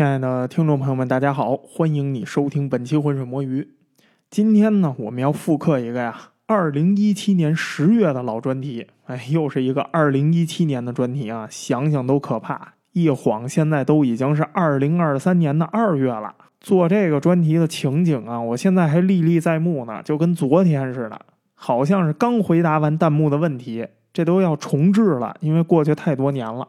亲爱的听众朋友们，大家好，欢迎你收听本期浑水摸鱼。今天呢，我们要复刻一个呀，二零一七年十月的老专题。哎，又是一个二零一七年的专题啊，想想都可怕。一晃，现在都已经是二零二三年的二月了。做这个专题的情景啊，我现在还历历在目呢，就跟昨天似的，好像是刚回答完弹幕的问题，这都要重置了，因为过去太多年了。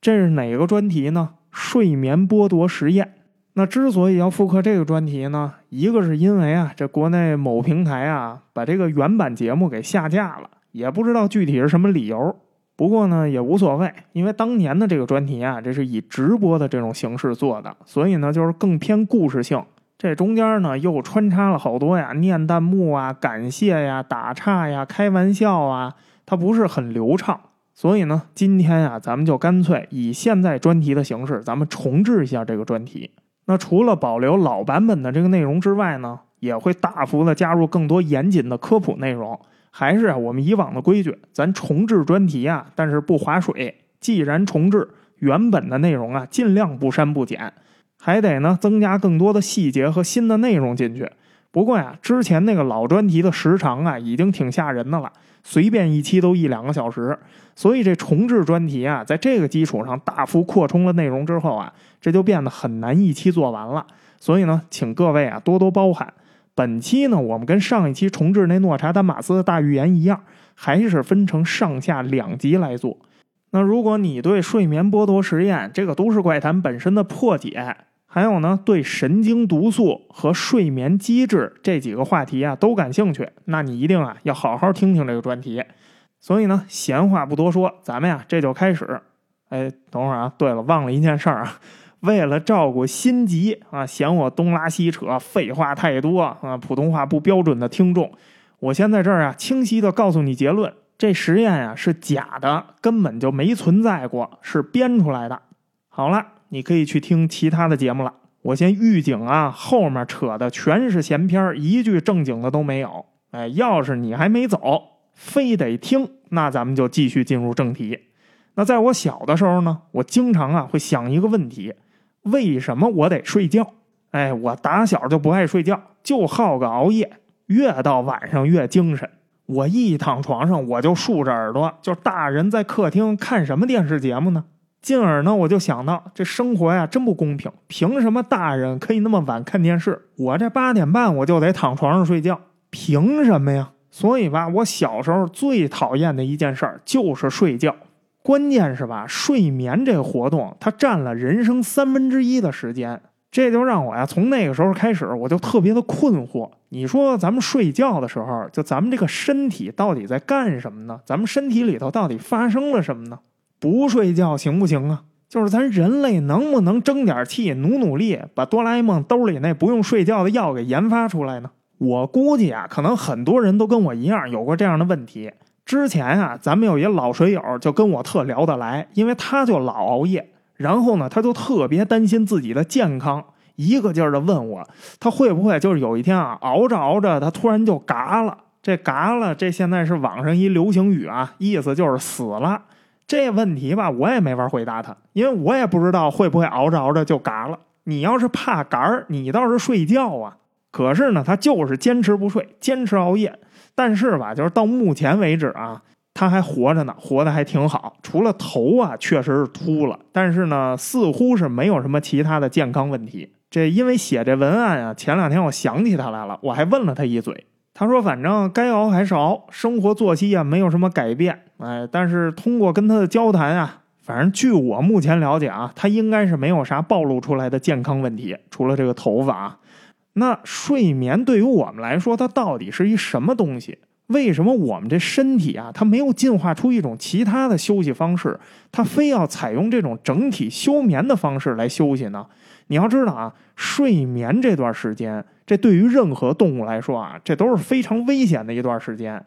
这是哪个专题呢？睡眠剥夺实验。那之所以要复刻这个专题呢，一个是因为啊，这国内某平台啊把这个原版节目给下架了，也不知道具体是什么理由。不过呢也无所谓，因为当年的这个专题啊，这是以直播的这种形式做的，所以呢就是更偏故事性。这中间呢又穿插了好多呀念弹幕啊、感谢呀、打岔呀、开玩笑啊，它不是很流畅。所以呢，今天呀，咱们就干脆以现在专题的形式，咱们重置一下这个专题。那除了保留老版本的这个内容之外呢，也会大幅的加入更多严谨的科普内容。还是啊，我们以往的规矩，咱重置专题啊，但是不划水。既然重置，原本的内容啊，尽量不删不减，还得呢增加更多的细节和新的内容进去。不过呀，之前那个老专题的时长啊，已经挺吓人的了。随便一期都一两个小时，所以这重置专题啊，在这个基础上大幅扩充了内容之后啊，这就变得很难一期做完了。所以呢，请各位啊多多包涵。本期呢，我们跟上一期重置那诺查丹马斯的大预言一样，还是分成上下两集来做。那如果你对睡眠剥夺实验这个都市怪谈本身的破解，还有呢，对神经毒素和睡眠机制这几个话题啊都感兴趣，那你一定啊要好好听听这个专题。所以呢，闲话不多说，咱们呀这就开始。哎，等会儿啊，对了，忘了一件事儿啊，为了照顾心急啊嫌我东拉西扯、废话太多啊、普通话不标准的听众，我先在这儿啊清晰的告诉你结论：这实验呀是假的，根本就没存在过，是编出来的。好了。你可以去听其他的节目了。我先预警啊，后面扯的全是闲篇一句正经的都没有。哎，要是你还没走，非得听，那咱们就继续进入正题。那在我小的时候呢，我经常啊会想一个问题：为什么我得睡觉？哎，我打小就不爱睡觉，就好个熬夜，越到晚上越精神。我一躺床上，我就竖着耳朵，就大人在客厅看什么电视节目呢？进而呢，我就想到这生活呀，真不公平。凭什么大人可以那么晚看电视，我这八点半我就得躺床上睡觉？凭什么呀？所以吧，我小时候最讨厌的一件事儿就是睡觉。关键是吧，睡眠这个活动它占了人生三分之一的时间，这就让我呀，从那个时候开始，我就特别的困惑。你说咱们睡觉的时候，就咱们这个身体到底在干什么呢？咱们身体里头到底发生了什么呢？不睡觉行不行啊？就是咱人类能不能争点气，努努力，把哆啦 A 梦兜里那不用睡觉的药给研发出来呢？我估计啊，可能很多人都跟我一样有过这样的问题。之前啊，咱们有一老水友就跟我特聊得来，因为他就老熬夜，然后呢，他就特别担心自己的健康，一个劲儿的问我，他会不会就是有一天啊，熬着熬着，他突然就嘎了？这嘎了，这现在是网上一流行语啊，意思就是死了。这问题吧，我也没法回答他，因为我也不知道会不会熬着熬着就嘎了。你要是怕嘎儿，你倒是睡觉啊。可是呢，他就是坚持不睡，坚持熬夜。但是吧，就是到目前为止啊，他还活着呢，活得还挺好。除了头啊，确实是秃了，但是呢，似乎是没有什么其他的健康问题。这因为写这文案啊，前两天我想起他来了，我还问了他一嘴。他说：“反正该熬还是熬，生活作息啊没有什么改变。哎，但是通过跟他的交谈啊，反正据我目前了解啊，他应该是没有啥暴露出来的健康问题，除了这个头发。啊。那睡眠对于我们来说，它到底是一什么东西？为什么我们这身体啊，它没有进化出一种其他的休息方式，它非要采用这种整体休眠的方式来休息呢？你要知道啊，睡眠这段时间。”这对于任何动物来说啊，这都是非常危险的一段时间。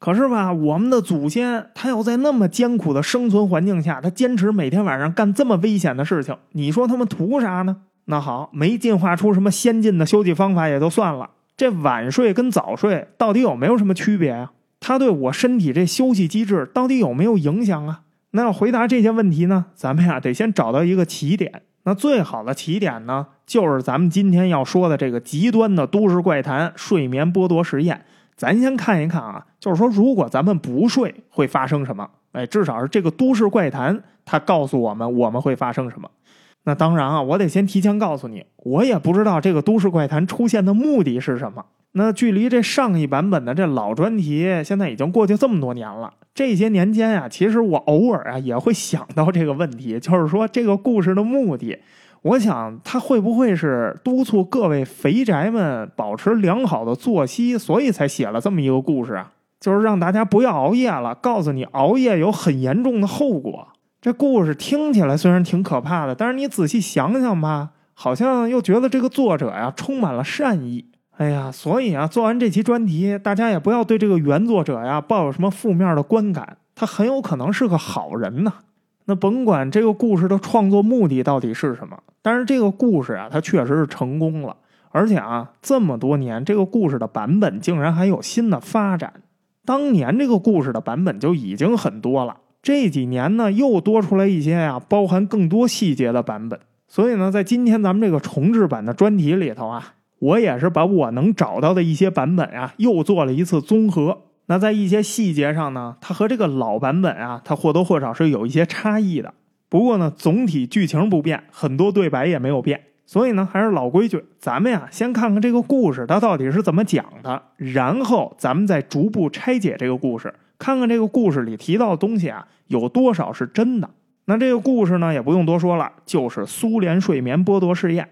可是吧，我们的祖先他要在那么艰苦的生存环境下，他坚持每天晚上干这么危险的事情，你说他们图啥呢？那好，没进化出什么先进的休息方法也就算了，这晚睡跟早睡到底有没有什么区别啊？它对我身体这休息机制到底有没有影响啊？那要回答这些问题呢，咱们呀得先找到一个起点。那最好的起点呢，就是咱们今天要说的这个极端的都市怪谈——睡眠剥夺实验。咱先看一看啊，就是说，如果咱们不睡，会发生什么？哎，至少是这个都市怪谈，它告诉我们我们会发生什么。那当然啊，我得先提前告诉你，我也不知道这个都市怪谈出现的目的是什么。那距离这上一版本的这老专题，现在已经过去这么多年了。这些年间啊，其实我偶尔啊也会想到这个问题，就是说这个故事的目的，我想他会不会是督促各位肥宅们保持良好的作息，所以才写了这么一个故事啊？就是让大家不要熬夜了，告诉你熬夜有很严重的后果。这故事听起来虽然挺可怕的，但是你仔细想想吧，好像又觉得这个作者呀充满了善意。哎呀，所以啊，做完这期专题，大家也不要对这个原作者呀抱有什么负面的观感，他很有可能是个好人呢。那甭管这个故事的创作目的到底是什么，但是这个故事啊，它确实是成功了，而且啊，这么多年这个故事的版本竟然还有新的发展。当年这个故事的版本就已经很多了。这几年呢，又多出来一些呀，包含更多细节的版本。所以呢，在今天咱们这个重制版的专题里头啊，我也是把我能找到的一些版本啊，又做了一次综合。那在一些细节上呢，它和这个老版本啊，它或多或少是有一些差异的。不过呢，总体剧情不变，很多对白也没有变。所以呢，还是老规矩，咱们呀，先看看这个故事它到底是怎么讲的，然后咱们再逐步拆解这个故事。看看这个故事里提到的东西啊，有多少是真的？那这个故事呢，也不用多说了，就是苏联睡眠剥夺试验。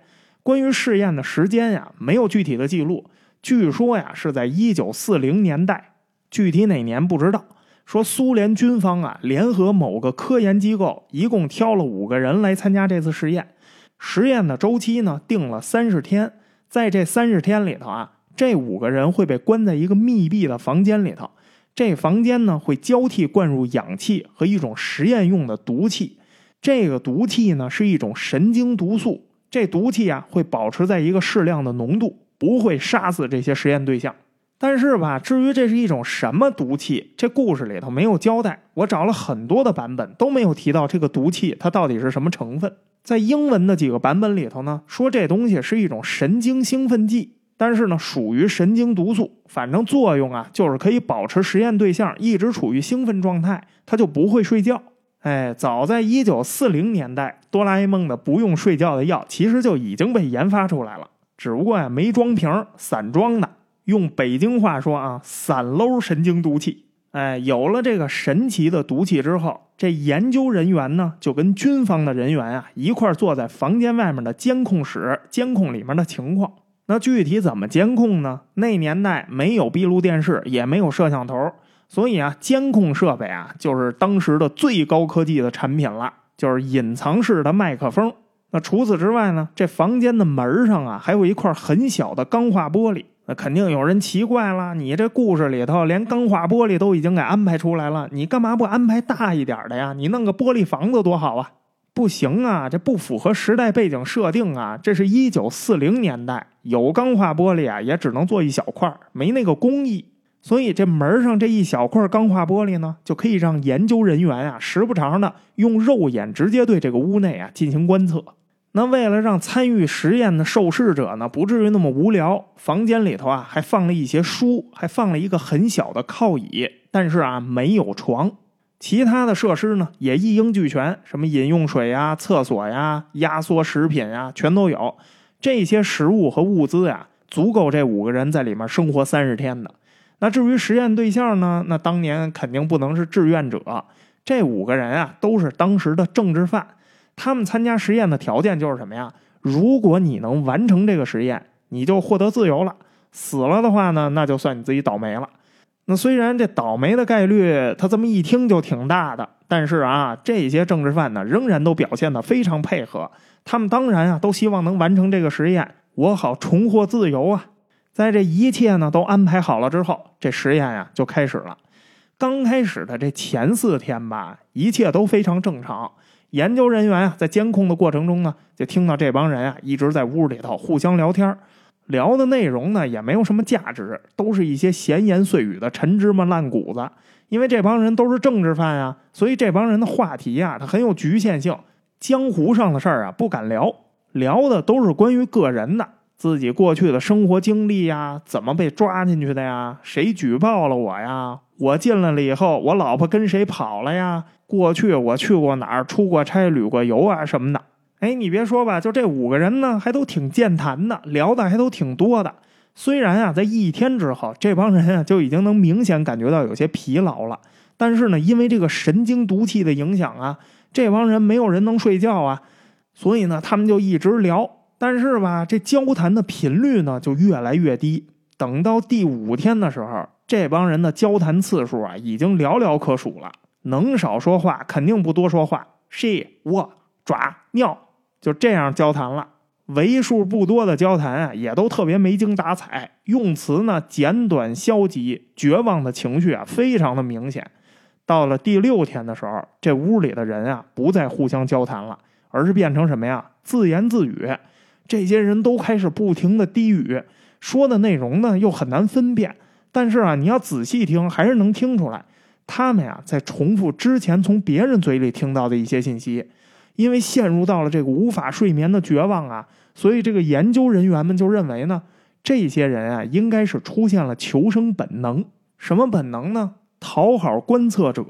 关于试验的时间呀，没有具体的记录。据说呀，是在一九四零年代，具体哪年不知道。说苏联军方啊，联合某个科研机构，一共挑了五个人来参加这次试验。实验的周期呢，定了三十天。在这三十天里头啊，这五个人会被关在一个密闭的房间里头。这房间呢会交替灌入氧气和一种实验用的毒气，这个毒气呢是一种神经毒素，这毒气啊会保持在一个适量的浓度，不会杀死这些实验对象。但是吧，至于这是一种什么毒气，这故事里头没有交代。我找了很多的版本都没有提到这个毒气它到底是什么成分。在英文的几个版本里头呢，说这东西是一种神经兴奋剂。但是呢，属于神经毒素，反正作用啊，就是可以保持实验对象一直处于兴奋状态，他就不会睡觉。哎，早在一九四零年代，哆啦 A 梦的不用睡觉的药其实就已经被研发出来了，只不过呀，没装瓶，散装的。用北京话说啊，散搂神经毒气。哎，有了这个神奇的毒气之后，这研究人员呢，就跟军方的人员啊一块坐在房间外面的监控室，监控里面的情况。那具体怎么监控呢？那年代没有闭路电视，也没有摄像头，所以啊，监控设备啊，就是当时的最高科技的产品了，就是隐藏式的麦克风。那除此之外呢，这房间的门上啊，还有一块很小的钢化玻璃。那肯定有人奇怪了，你这故事里头连钢化玻璃都已经给安排出来了，你干嘛不安排大一点的呀？你弄个玻璃房子多好啊！不行啊，这不符合时代背景设定啊！这是一九四零年代，有钢化玻璃啊，也只能做一小块，没那个工艺。所以这门上这一小块钢化玻璃呢，就可以让研究人员啊，时不常的用肉眼直接对这个屋内啊进行观测。那为了让参与实验的受试者呢，不至于那么无聊，房间里头啊还放了一些书，还放了一个很小的靠椅，但是啊没有床。其他的设施呢也一应俱全，什么饮用水呀、厕所呀、压缩食品呀，全都有。这些食物和物资呀，足够这五个人在里面生活三十天的。那至于实验对象呢，那当年肯定不能是志愿者。这五个人啊，都是当时的政治犯。他们参加实验的条件就是什么呀？如果你能完成这个实验，你就获得自由了；死了的话呢，那就算你自己倒霉了。那虽然这倒霉的概率，他这么一听就挺大的，但是啊，这些政治犯呢，仍然都表现得非常配合。他们当然啊，都希望能完成这个实验，我好重获自由啊！在这一切呢都安排好了之后，这实验呀就开始了。刚开始的这前四天吧，一切都非常正常。研究人员啊，在监控的过程中呢，就听到这帮人啊一直在屋里头互相聊天聊的内容呢也没有什么价值，都是一些闲言碎语的陈芝麻烂谷子。因为这帮人都是政治犯啊，所以这帮人的话题啊，它很有局限性。江湖上的事儿啊不敢聊，聊的都是关于个人的，自己过去的生活经历呀，怎么被抓进去的呀，谁举报了我呀，我进来了以后，我老婆跟谁跑了呀，过去我去过哪儿，出过差，旅过游啊什么的。哎，你别说吧，就这五个人呢，还都挺健谈的，聊的还都挺多的。虽然啊，在一天之后，这帮人啊就已经能明显感觉到有些疲劳了，但是呢，因为这个神经毒气的影响啊，这帮人没有人能睡觉啊，所以呢，他们就一直聊。但是吧，这交谈的频率呢就越来越低。等到第五天的时候，这帮人的交谈次数啊已经寥寥可数了，能少说话肯定不多说话。she 我爪尿就这样交谈了。为数不多的交谈啊，也都特别没精打采，用词呢简短消极，绝望的情绪啊非常的明显。到了第六天的时候，这屋里的人啊不再互相交谈了，而是变成什么呀？自言自语。这些人都开始不停的低语，说的内容呢又很难分辨，但是啊你要仔细听，还是能听出来，他们呀在重复之前从别人嘴里听到的一些信息。因为陷入到了这个无法睡眠的绝望啊，所以这个研究人员们就认为呢，这些人啊应该是出现了求生本能。什么本能呢？讨好观测者，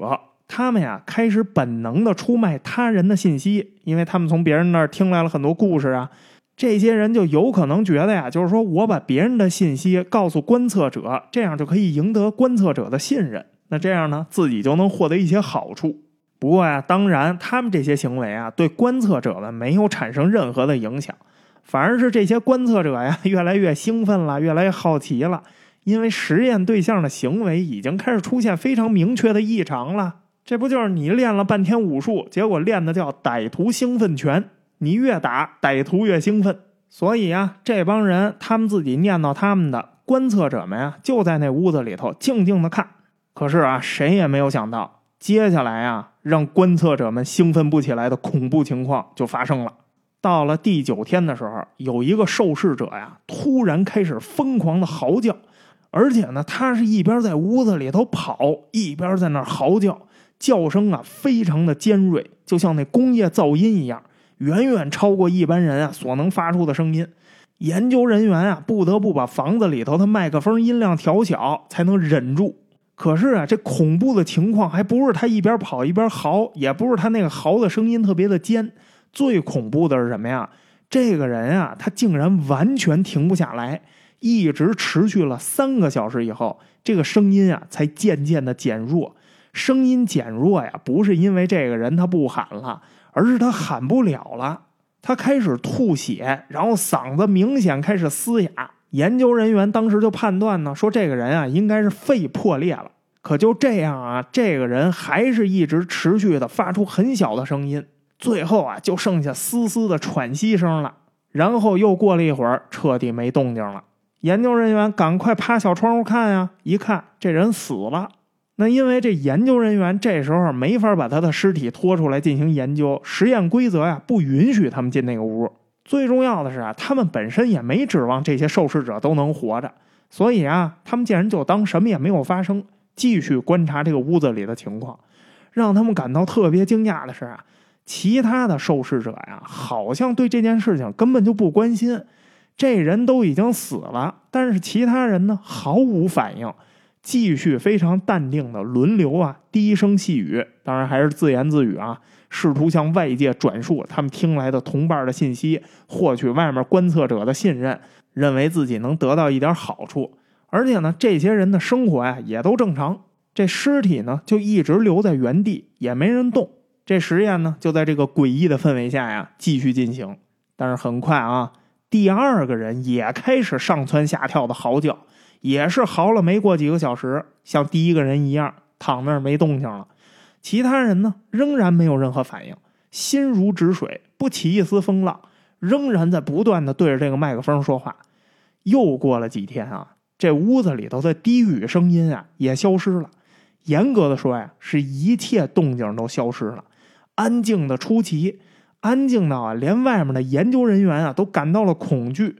他们呀开始本能的出卖他人的信息，因为他们从别人那儿听来了很多故事啊。这些人就有可能觉得呀，就是说我把别人的信息告诉观测者，这样就可以赢得观测者的信任，那这样呢，自己就能获得一些好处。不过呀，当然，他们这些行为啊，对观测者们没有产生任何的影响，反而是这些观测者呀，越来越兴奋了，越来越好奇了，因为实验对象的行为已经开始出现非常明确的异常了。这不就是你练了半天武术，结果练的叫歹徒兴奋拳，你越打歹徒越兴奋。所以啊，这帮人他们自己念叨他们的，观测者们呀，就在那屋子里头静静的看。可是啊，谁也没有想到。接下来啊，让观测者们兴奋不起来的恐怖情况就发生了。到了第九天的时候，有一个受试者呀，突然开始疯狂的嚎叫，而且呢，他是一边在屋子里头跑，一边在那嚎叫，叫声啊非常的尖锐，就像那工业噪音一样，远远超过一般人啊所能发出的声音。研究人员啊，不得不把房子里头的麦克风音量调小，才能忍住。可是啊，这恐怖的情况还不是他一边跑一边嚎，也不是他那个嚎的声音特别的尖。最恐怖的是什么呀？这个人啊，他竟然完全停不下来，一直持续了三个小时以后，这个声音啊才渐渐的减弱。声音减弱呀，不是因为这个人他不喊了，而是他喊不了了，他开始吐血，然后嗓子明显开始嘶哑。研究人员当时就判断呢，说这个人啊应该是肺破裂了。可就这样啊，这个人还是一直持续的发出很小的声音，最后啊就剩下嘶嘶的喘息声了。然后又过了一会儿，彻底没动静了。研究人员赶快趴小窗户看呀，一看这人死了。那因为这研究人员这时候没法把他的尸体拖出来进行研究，实验规则呀不允许他们进那个屋。最重要的是啊，他们本身也没指望这些受试者都能活着，所以啊，他们竟然就当什么也没有发生，继续观察这个屋子里的情况。让他们感到特别惊讶的是啊，其他的受试者呀，好像对这件事情根本就不关心。这人都已经死了，但是其他人呢，毫无反应，继续非常淡定的轮流啊，低声细语，当然还是自言自语啊。试图向外界转述他们听来的同伴的信息，获取外面观测者的信任，认为自己能得到一点好处。而且呢，这些人的生活呀也都正常。这尸体呢就一直留在原地，也没人动。这实验呢就在这个诡异的氛围下呀继续进行。但是很快啊，第二个人也开始上蹿下跳的嚎叫，也是嚎了没过几个小时，像第一个人一样躺那儿没动静了。其他人呢，仍然没有任何反应，心如止水，不起一丝风浪，仍然在不断的对着这个麦克风说话。又过了几天啊，这屋子里头的低语声音啊也消失了。严格的说呀，是一切动静都消失了，安静的出奇，安静到啊，连外面的研究人员啊都感到了恐惧。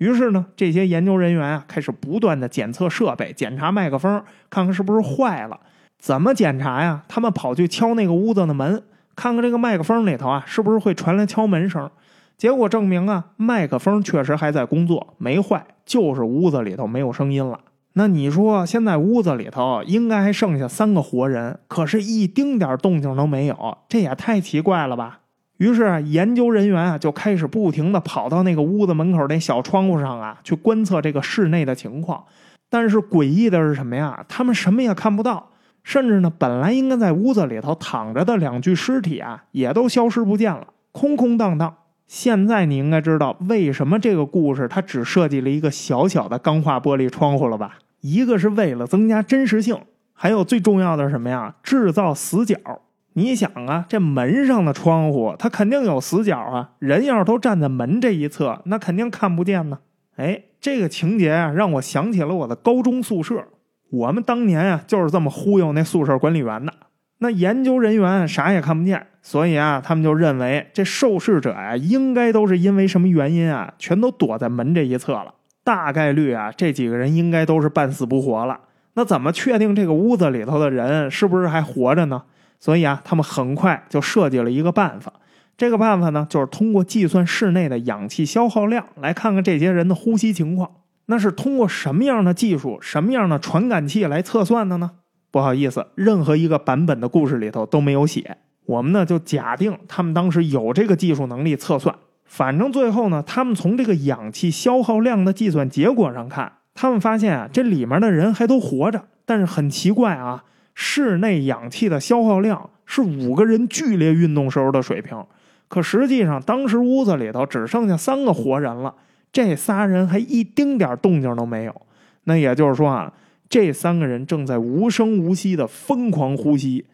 于是呢，这些研究人员啊开始不断的检测设备，检查麦克风，看看是不是坏了。怎么检查呀？他们跑去敲那个屋子的门，看看这个麦克风里头啊，是不是会传来敲门声。结果证明啊，麦克风确实还在工作，没坏，就是屋子里头没有声音了。那你说，现在屋子里头应该还剩下三个活人，可是一丁点动静都没有，这也太奇怪了吧？于是啊研究人员啊就开始不停的跑到那个屋子门口那小窗户上啊去观测这个室内的情况。但是诡异的是什么呀？他们什么也看不到，甚至呢，本来应该在屋子里头躺着的两具尸体啊，也都消失不见了，空空荡荡。现在你应该知道为什么这个故事它只设计了一个小小的钢化玻璃窗户了吧？一个是为了增加真实性，还有最重要的是什么呀？制造死角。你想啊，这门上的窗户它肯定有死角啊，人要是都站在门这一侧，那肯定看不见呢。哎，这个情节啊，让我想起了我的高中宿舍。我们当年啊，就是这么忽悠那宿舍管理员的。那研究人员啥也看不见，所以啊，他们就认为这受试者呀，应该都是因为什么原因啊，全都躲在门这一侧了。大概率啊，这几个人应该都是半死不活了。那怎么确定这个屋子里头的人是不是还活着呢？所以啊，他们很快就设计了一个办法。这个办法呢，就是通过计算室内的氧气消耗量，来看看这些人的呼吸情况。那是通过什么样的技术、什么样的传感器来测算的呢？不好意思，任何一个版本的故事里头都没有写。我们呢就假定他们当时有这个技术能力测算。反正最后呢，他们从这个氧气消耗量的计算结果上看，他们发现啊，这里面的人还都活着。但是很奇怪啊，室内氧气的消耗量是五个人剧烈运动时候的水平。可实际上，当时屋子里头只剩下三个活人了，这仨人还一丁点动静都没有。那也就是说啊。这三个人正在无声无息的疯狂呼吸，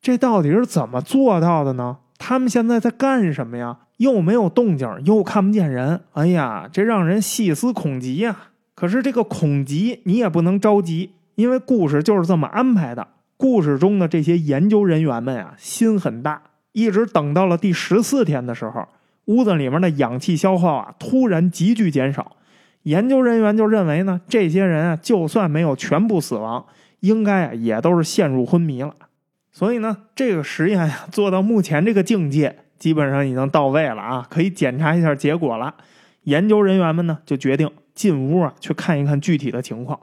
这到底是怎么做到的呢？他们现在在干什么呀？又没有动静，又看不见人。哎呀，这让人细思恐极呀！可是这个恐极你也不能着急，因为故事就是这么安排的。故事中的这些研究人员们啊，心很大，一直等到了第十四天的时候，屋子里面的氧气消耗啊，突然急剧减少。研究人员就认为呢，这些人啊，就算没有全部死亡，应该啊也都是陷入昏迷了。所以呢，这个实验呀做到目前这个境界，基本上已经到位了啊，可以检查一下结果了。研究人员们呢就决定进屋啊去看一看具体的情况。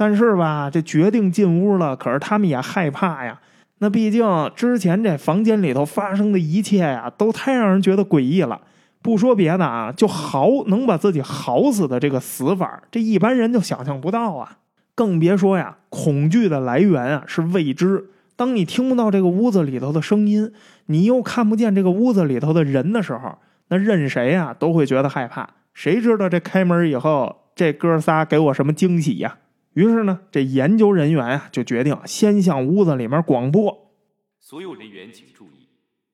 但是吧，这决定进屋了，可是他们也害怕呀。那毕竟之前这房间里头发生的一切呀，都太让人觉得诡异了。不说别的啊，就嚎能把自己嚎死的这个死法，这一般人就想象不到啊。更别说呀，恐惧的来源啊是未知。当你听不到这个屋子里头的声音，你又看不见这个屋子里头的人的时候，那任谁啊都会觉得害怕。谁知道这开门以后，这哥仨给我什么惊喜呀？于是呢，这研究人员啊就决定先向屋子里面广播：所有人员请注意，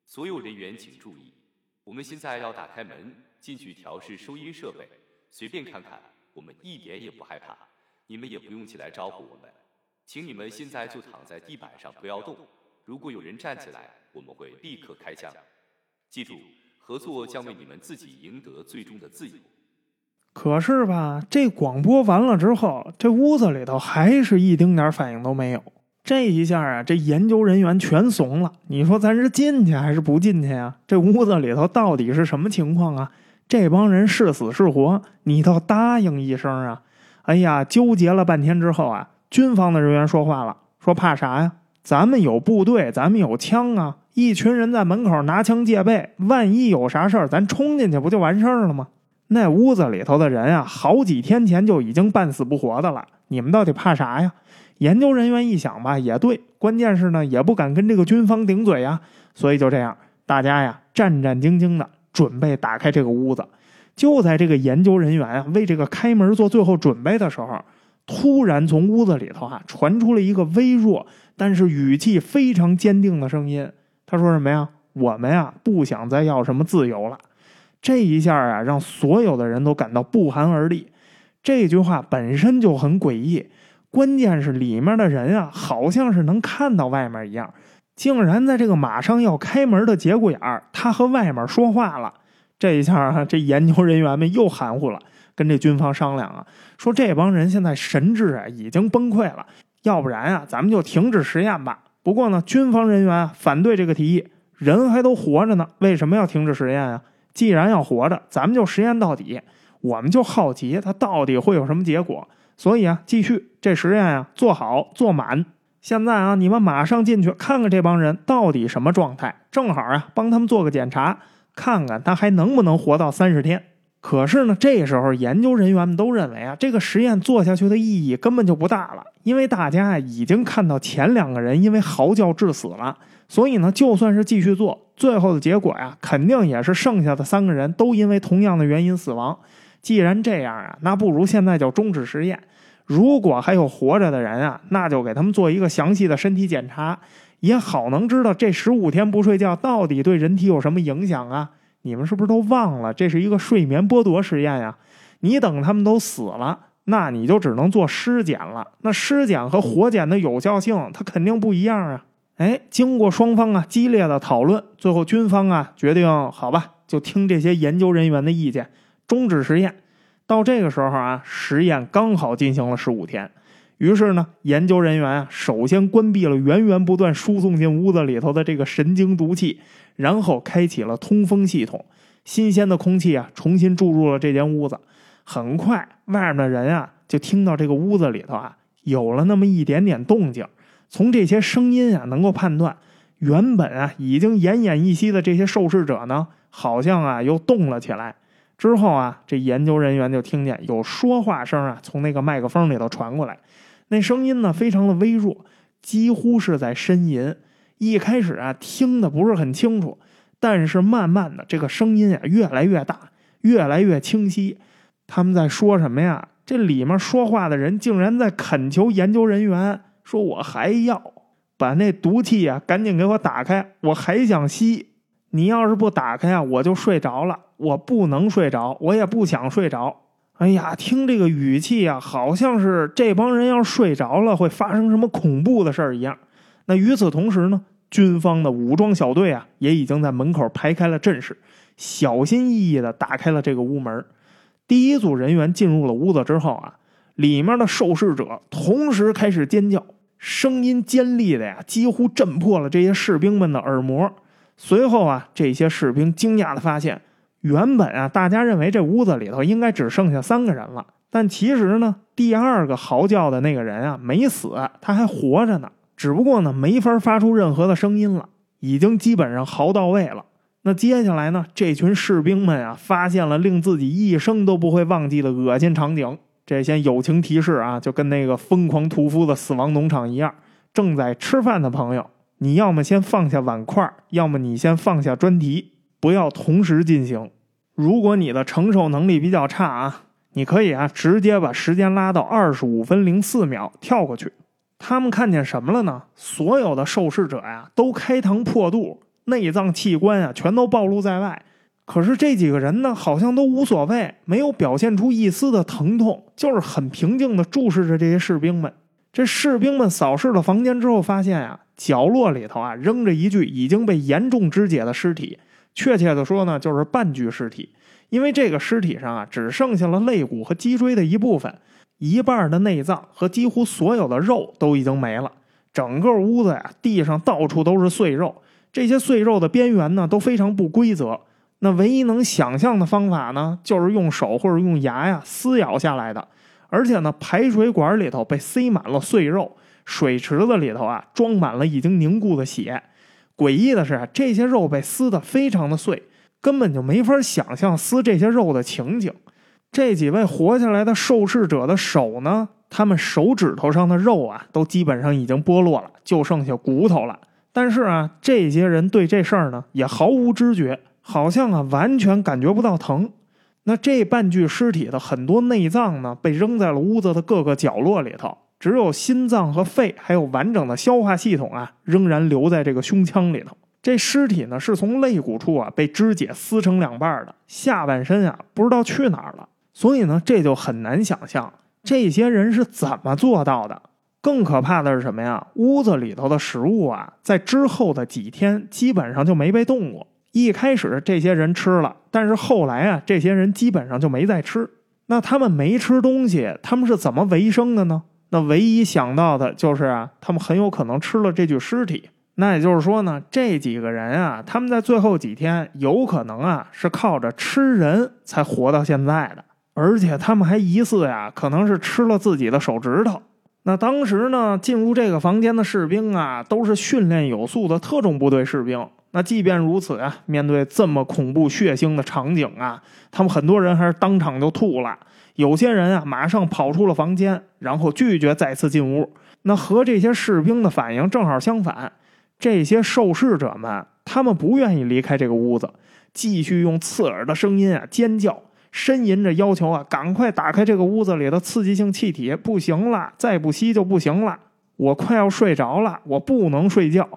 所有人员请注意。我们现在要打开门进去调试收音设备，随便看看，我们一点也不害怕。你们也不用起来招呼我们，请你们现在就躺在地板上不要动。如果有人站起来，我们会立刻开枪。记住，合作将为你们自己赢得最终的自由。可是吧，这广播完了之后，这屋子里头还是一丁点反应都没有。这一下啊，这研究人员全怂了。你说咱是进去还是不进去啊？这屋子里头到底是什么情况啊？这帮人是死是活？你倒答应一声啊！哎呀，纠结了半天之后啊，军方的人员说话了，说怕啥呀？咱们有部队，咱们有枪啊！一群人在门口拿枪戒备，万一有啥事儿，咱冲进去不就完事儿了吗？那屋子里头的人啊，好几天前就已经半死不活的了，你们到底怕啥呀？研究人员一想吧，也对，关键是呢，也不敢跟这个军方顶嘴呀，所以就这样，大家呀战战兢兢的准备打开这个屋子。就在这个研究人员啊为这个开门做最后准备的时候，突然从屋子里头啊传出了一个微弱但是语气非常坚定的声音。他说什么呀？我们呀不想再要什么自由了。这一下啊，让所有的人都感到不寒而栗。这句话本身就很诡异。关键是里面的人啊，好像是能看到外面一样，竟然在这个马上要开门的节骨眼儿，他和外面说话了。这一下啊，这研究人员们又含糊了，跟这军方商量啊，说这帮人现在神智啊已经崩溃了，要不然啊，咱们就停止实验吧。不过呢，军方人员反对这个提议，人还都活着呢，为什么要停止实验啊？既然要活着，咱们就实验到底。我们就好奇它到底会有什么结果，所以啊，继续这实验啊，做好做满。现在啊，你们马上进去看看这帮人到底什么状态，正好啊，帮他们做个检查，看看他还能不能活到三十天。可是呢，这时候研究人员们都认为啊，这个实验做下去的意义根本就不大了，因为大家啊已经看到前两个人因为嚎叫致死了，所以呢，就算是继续做，最后的结果呀，肯定也是剩下的三个人都因为同样的原因死亡。既然这样啊，那不如现在就终止实验。如果还有活着的人啊，那就给他们做一个详细的身体检查，也好能知道这十五天不睡觉到底对人体有什么影响啊！你们是不是都忘了这是一个睡眠剥夺实验呀？你等他们都死了，那你就只能做尸检了。那尸检和活检的有效性，它肯定不一样啊！哎，经过双方啊激烈的讨论，最后军方啊决定，好吧，就听这些研究人员的意见，终止实验。到这个时候啊，实验刚好进行了十五天，于是呢，研究人员啊，首先关闭了源源不断输送进屋子里头的这个神经毒气，然后开启了通风系统，新鲜的空气啊，重新注入了这间屋子。很快，外面的人啊，就听到这个屋子里头啊，有了那么一点点动静。从这些声音啊，能够判断，原本啊已经奄奄一息的这些受试者呢，好像啊又动了起来。之后啊，这研究人员就听见有说话声啊，从那个麦克风里头传过来。那声音呢，非常的微弱，几乎是在呻吟。一开始啊，听的不是很清楚，但是慢慢的，这个声音啊，越来越大，越来越清晰。他们在说什么呀？这里面说话的人竟然在恳求研究人员说：“我还要把那毒气啊，赶紧给我打开，我还想吸。你要是不打开啊，我就睡着了。”我不能睡着，我也不想睡着。哎呀，听这个语气啊，好像是这帮人要睡着了会发生什么恐怖的事儿一样。那与此同时呢，军方的武装小队啊，也已经在门口排开了阵势，小心翼翼的打开了这个屋门。第一组人员进入了屋子之后啊，里面的受试者同时开始尖叫，声音尖利的呀，几乎震破了这些士兵们的耳膜。随后啊，这些士兵惊讶的发现。原本啊，大家认为这屋子里头应该只剩下三个人了，但其实呢，第二个嚎叫的那个人啊没死，他还活着呢，只不过呢没法发出任何的声音了，已经基本上嚎到位了。那接下来呢，这群士兵们啊发现了令自己一生都不会忘记的恶心场景。这些友情提示啊，就跟那个疯狂屠夫的死亡农场一样。正在吃饭的朋友，你要么先放下碗筷，要么你先放下专题，不要同时进行。如果你的承受能力比较差啊，你可以啊直接把时间拉到二十五分零四秒跳过去。他们看见什么了呢？所有的受试者呀都开膛破肚，内脏器官啊全都暴露在外。可是这几个人呢，好像都无所谓，没有表现出一丝的疼痛，就是很平静的注视着这些士兵们。这士兵们扫视了房间之后，发现啊，角落里头啊扔着一具已经被严重肢解的尸体。确切的说呢，就是半具尸体，因为这个尸体上啊，只剩下了肋骨和脊椎的一部分，一半的内脏和几乎所有的肉都已经没了。整个屋子呀，地上到处都是碎肉，这些碎肉的边缘呢都非常不规则。那唯一能想象的方法呢，就是用手或者用牙呀撕咬下来的。而且呢，排水管里头被塞满了碎肉，水池子里头啊装满了已经凝固的血。诡异的是，这些肉被撕得非常的碎，根本就没法想象撕这些肉的情景。这几位活下来的受试者的手呢，他们手指头上的肉啊，都基本上已经剥落了，就剩下骨头了。但是啊，这些人对这事儿呢，也毫无知觉，好像啊，完全感觉不到疼。那这半具尸体的很多内脏呢，被扔在了屋子的各个角落里头。只有心脏和肺，还有完整的消化系统啊，仍然留在这个胸腔里头。这尸体呢，是从肋骨处啊被肢解撕成两半的，下半身啊不知道去哪儿了。所以呢，这就很难想象这些人是怎么做到的。更可怕的是什么呀？屋子里头的食物啊，在之后的几天基本上就没被动过。一开始这些人吃了，但是后来啊，这些人基本上就没再吃。那他们没吃东西，他们是怎么维生的呢？那唯一想到的就是啊，他们很有可能吃了这具尸体。那也就是说呢，这几个人啊，他们在最后几天有可能啊是靠着吃人才活到现在的，而且他们还疑似呀，可能是吃了自己的手指头。那当时呢，进入这个房间的士兵啊，都是训练有素的特种部队士兵。那即便如此啊，面对这么恐怖血腥的场景啊，他们很多人还是当场就吐了。有些人啊，马上跑出了房间，然后拒绝再次进屋。那和这些士兵的反应正好相反。这些受试者们，他们不愿意离开这个屋子，继续用刺耳的声音啊尖叫，呻吟着要求啊赶快打开这个屋子里的刺激性气体，不行了，再不吸就不行了，我快要睡着了，我不能睡觉，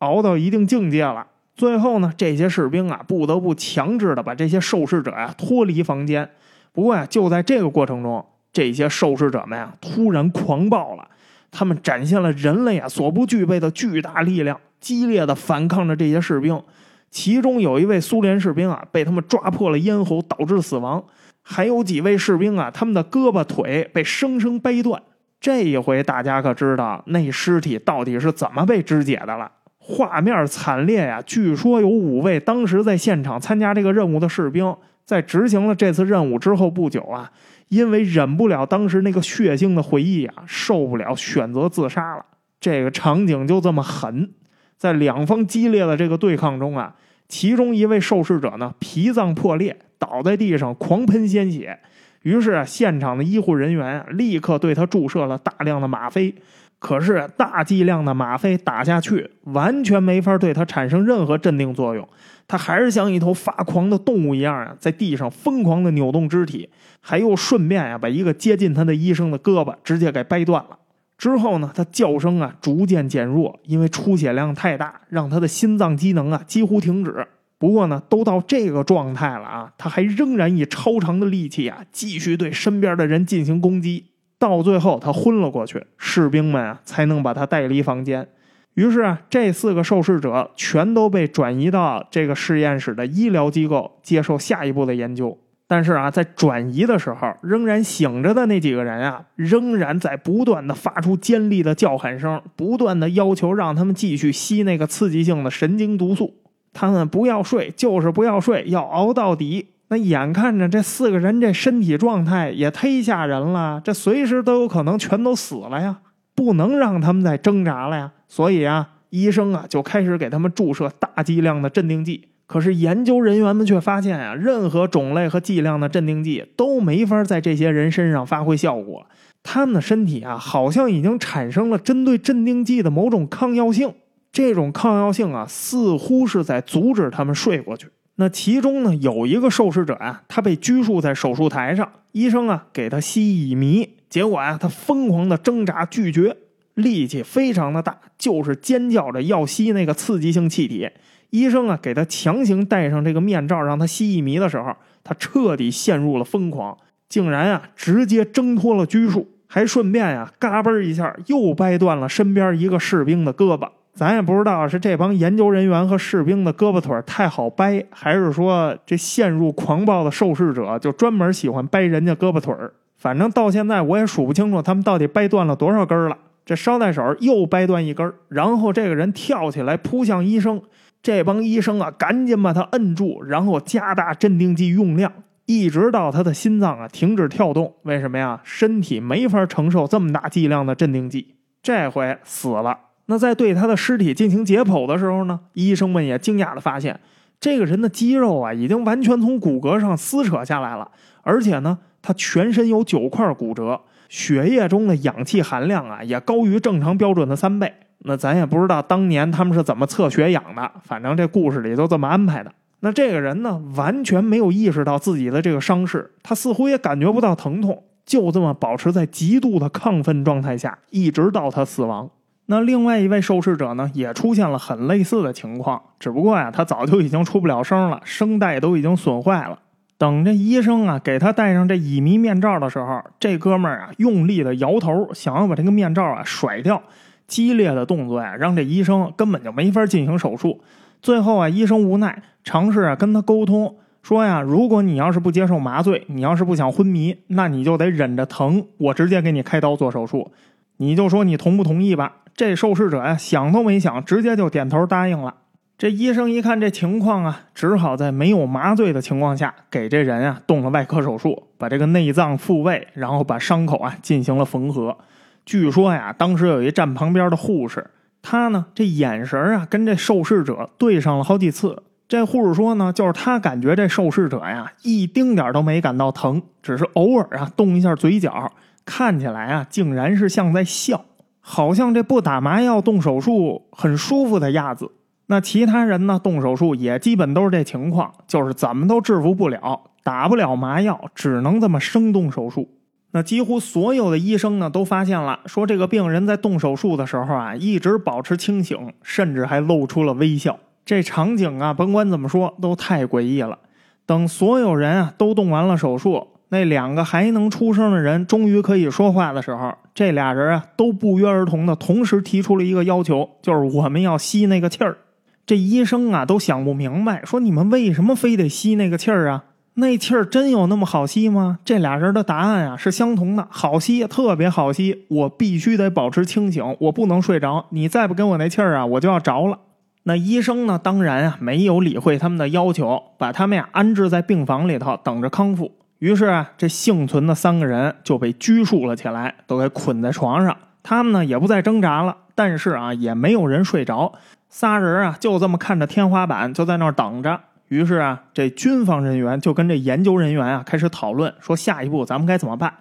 熬到一定境界了。最后呢，这些士兵啊不得不强制的把这些受试者呀脱离房间。不过呀，就在这个过程中，这些受试者们啊突然狂暴了，他们展现了人类啊所不具备的巨大力量。激烈的反抗着这些士兵，其中有一位苏联士兵啊，被他们抓破了咽喉，导致死亡；还有几位士兵啊，他们的胳膊腿被生生掰断。这一回，大家可知道那尸体到底是怎么被肢解的了？画面惨烈呀！据说有五位当时在现场参加这个任务的士兵，在执行了这次任务之后不久啊，因为忍不了当时那个血腥的回忆啊，受不了，选择自杀了。这个场景就这么狠。在两方激烈的这个对抗中啊，其中一位受试者呢脾脏破裂，倒在地上狂喷鲜血。于是啊，现场的医护人员立刻对他注射了大量的吗啡。可是大剂量的吗啡打下去，完全没法对他产生任何镇定作用。他还是像一头发狂的动物一样啊，在地上疯狂的扭动肢体，还又顺便呀把一个接近他的医生的胳膊直接给掰断了。之后呢，他叫声啊逐渐减弱，因为出血量太大，让他的心脏机能啊几乎停止。不过呢，都到这个状态了啊，他还仍然以超长的力气啊继续对身边的人进行攻击。到最后，他昏了过去，士兵们啊才能把他带离房间。于是啊，这四个受试者全都被转移到这个实验室的医疗机构，接受下一步的研究。但是啊，在转移的时候，仍然醒着的那几个人啊，仍然在不断的发出尖利的叫喊声，不断的要求让他们继续吸那个刺激性的神经毒素。他们不要睡，就是不要睡，要熬到底。那眼看着这四个人这身体状态也忒吓人了，这随时都有可能全都死了呀，不能让他们再挣扎了呀。所以啊，医生啊就开始给他们注射大剂量的镇定剂。可是研究人员们却发现啊，任何种类和剂量的镇定剂都没法在这些人身上发挥效果。他们的身体啊，好像已经产生了针对镇定剂的某种抗药性。这种抗药性啊，似乎是在阻止他们睡过去。那其中呢，有一个受试者啊，他被拘束在手术台上，医生啊给他吸乙醚，结果啊，他疯狂的挣扎拒绝，力气非常的大，就是尖叫着要吸那个刺激性气体。医生啊，给他强行戴上这个面罩，让他吸乙醚的时候，他彻底陷入了疯狂，竟然啊，直接挣脱了拘束，还顺便呀，嘎嘣一下又掰断了身边一个士兵的胳膊。咱也不知道是这帮研究人员和士兵的胳膊腿太好掰，还是说这陷入狂暴的受试者就专门喜欢掰人家胳膊腿。反正到现在我也数不清楚他们到底掰断了多少根了。这捎带手又掰断一根，然后这个人跳起来扑向医生。这帮医生啊，赶紧把他摁住，然后加大镇定剂用量，一直到他的心脏啊停止跳动。为什么呀？身体没法承受这么大剂量的镇定剂。这回死了。那在对他的尸体进行解剖的时候呢，医生们也惊讶的发现，这个人的肌肉啊已经完全从骨骼上撕扯下来了，而且呢，他全身有九块骨折，血液中的氧气含量啊也高于正常标准的三倍。那咱也不知道当年他们是怎么测血氧的，反正这故事里都这么安排的。那这个人呢，完全没有意识到自己的这个伤势，他似乎也感觉不到疼痛，就这么保持在极度的亢奋状态下，一直到他死亡。那另外一位受试者呢，也出现了很类似的情况，只不过呀，他早就已经出不了声了，声带都已经损坏了。等这医生啊给他戴上这乙醚面罩的时候，这哥们儿啊用力的摇头，想要把这个面罩啊甩掉。激烈的动作呀，让这医生根本就没法进行手术。最后啊，医生无奈尝试啊跟他沟通，说呀，如果你要是不接受麻醉，你要是不想昏迷，那你就得忍着疼，我直接给你开刀做手术。你就说你同不同意吧。这受试者呀，想都没想，直接就点头答应了。这医生一看这情况啊，只好在没有麻醉的情况下，给这人啊动了外科手术，把这个内脏复位，然后把伤口啊进行了缝合。据说呀，当时有一站旁边的护士，他呢这眼神啊跟这受试者对上了好几次。这护士说呢，就是他感觉这受试者呀一丁点都没感到疼，只是偶尔啊动一下嘴角，看起来啊竟然是像在笑，好像这不打麻药动手术很舒服的样子。那其他人呢动手术也基本都是这情况，就是怎么都制服不了，打不了麻药，只能这么生动手术。那几乎所有的医生呢都发现了，说这个病人在动手术的时候啊一直保持清醒，甚至还露出了微笑。这场景啊，甭管怎么说，都太诡异了。等所有人啊都动完了手术，那两个还能出声的人终于可以说话的时候，这俩人啊都不约而同的同时提出了一个要求，就是我们要吸那个气儿。这医生啊都想不明白，说你们为什么非得吸那个气儿啊？那气儿真有那么好吸吗？这俩人的答案啊是相同的，好吸，特别好吸。我必须得保持清醒，我不能睡着。你再不给我那气儿啊，我就要着了。那医生呢？当然啊，没有理会他们的要求，把他们呀安置在病房里头等着康复。于是啊，这幸存的三个人就被拘束了起来，都给捆在床上。他们呢也不再挣扎了，但是啊，也没有人睡着。仨人啊就这么看着天花板，就在那儿等着。于是啊，这军方人员就跟这研究人员啊开始讨论，说下一步咱们该怎么办？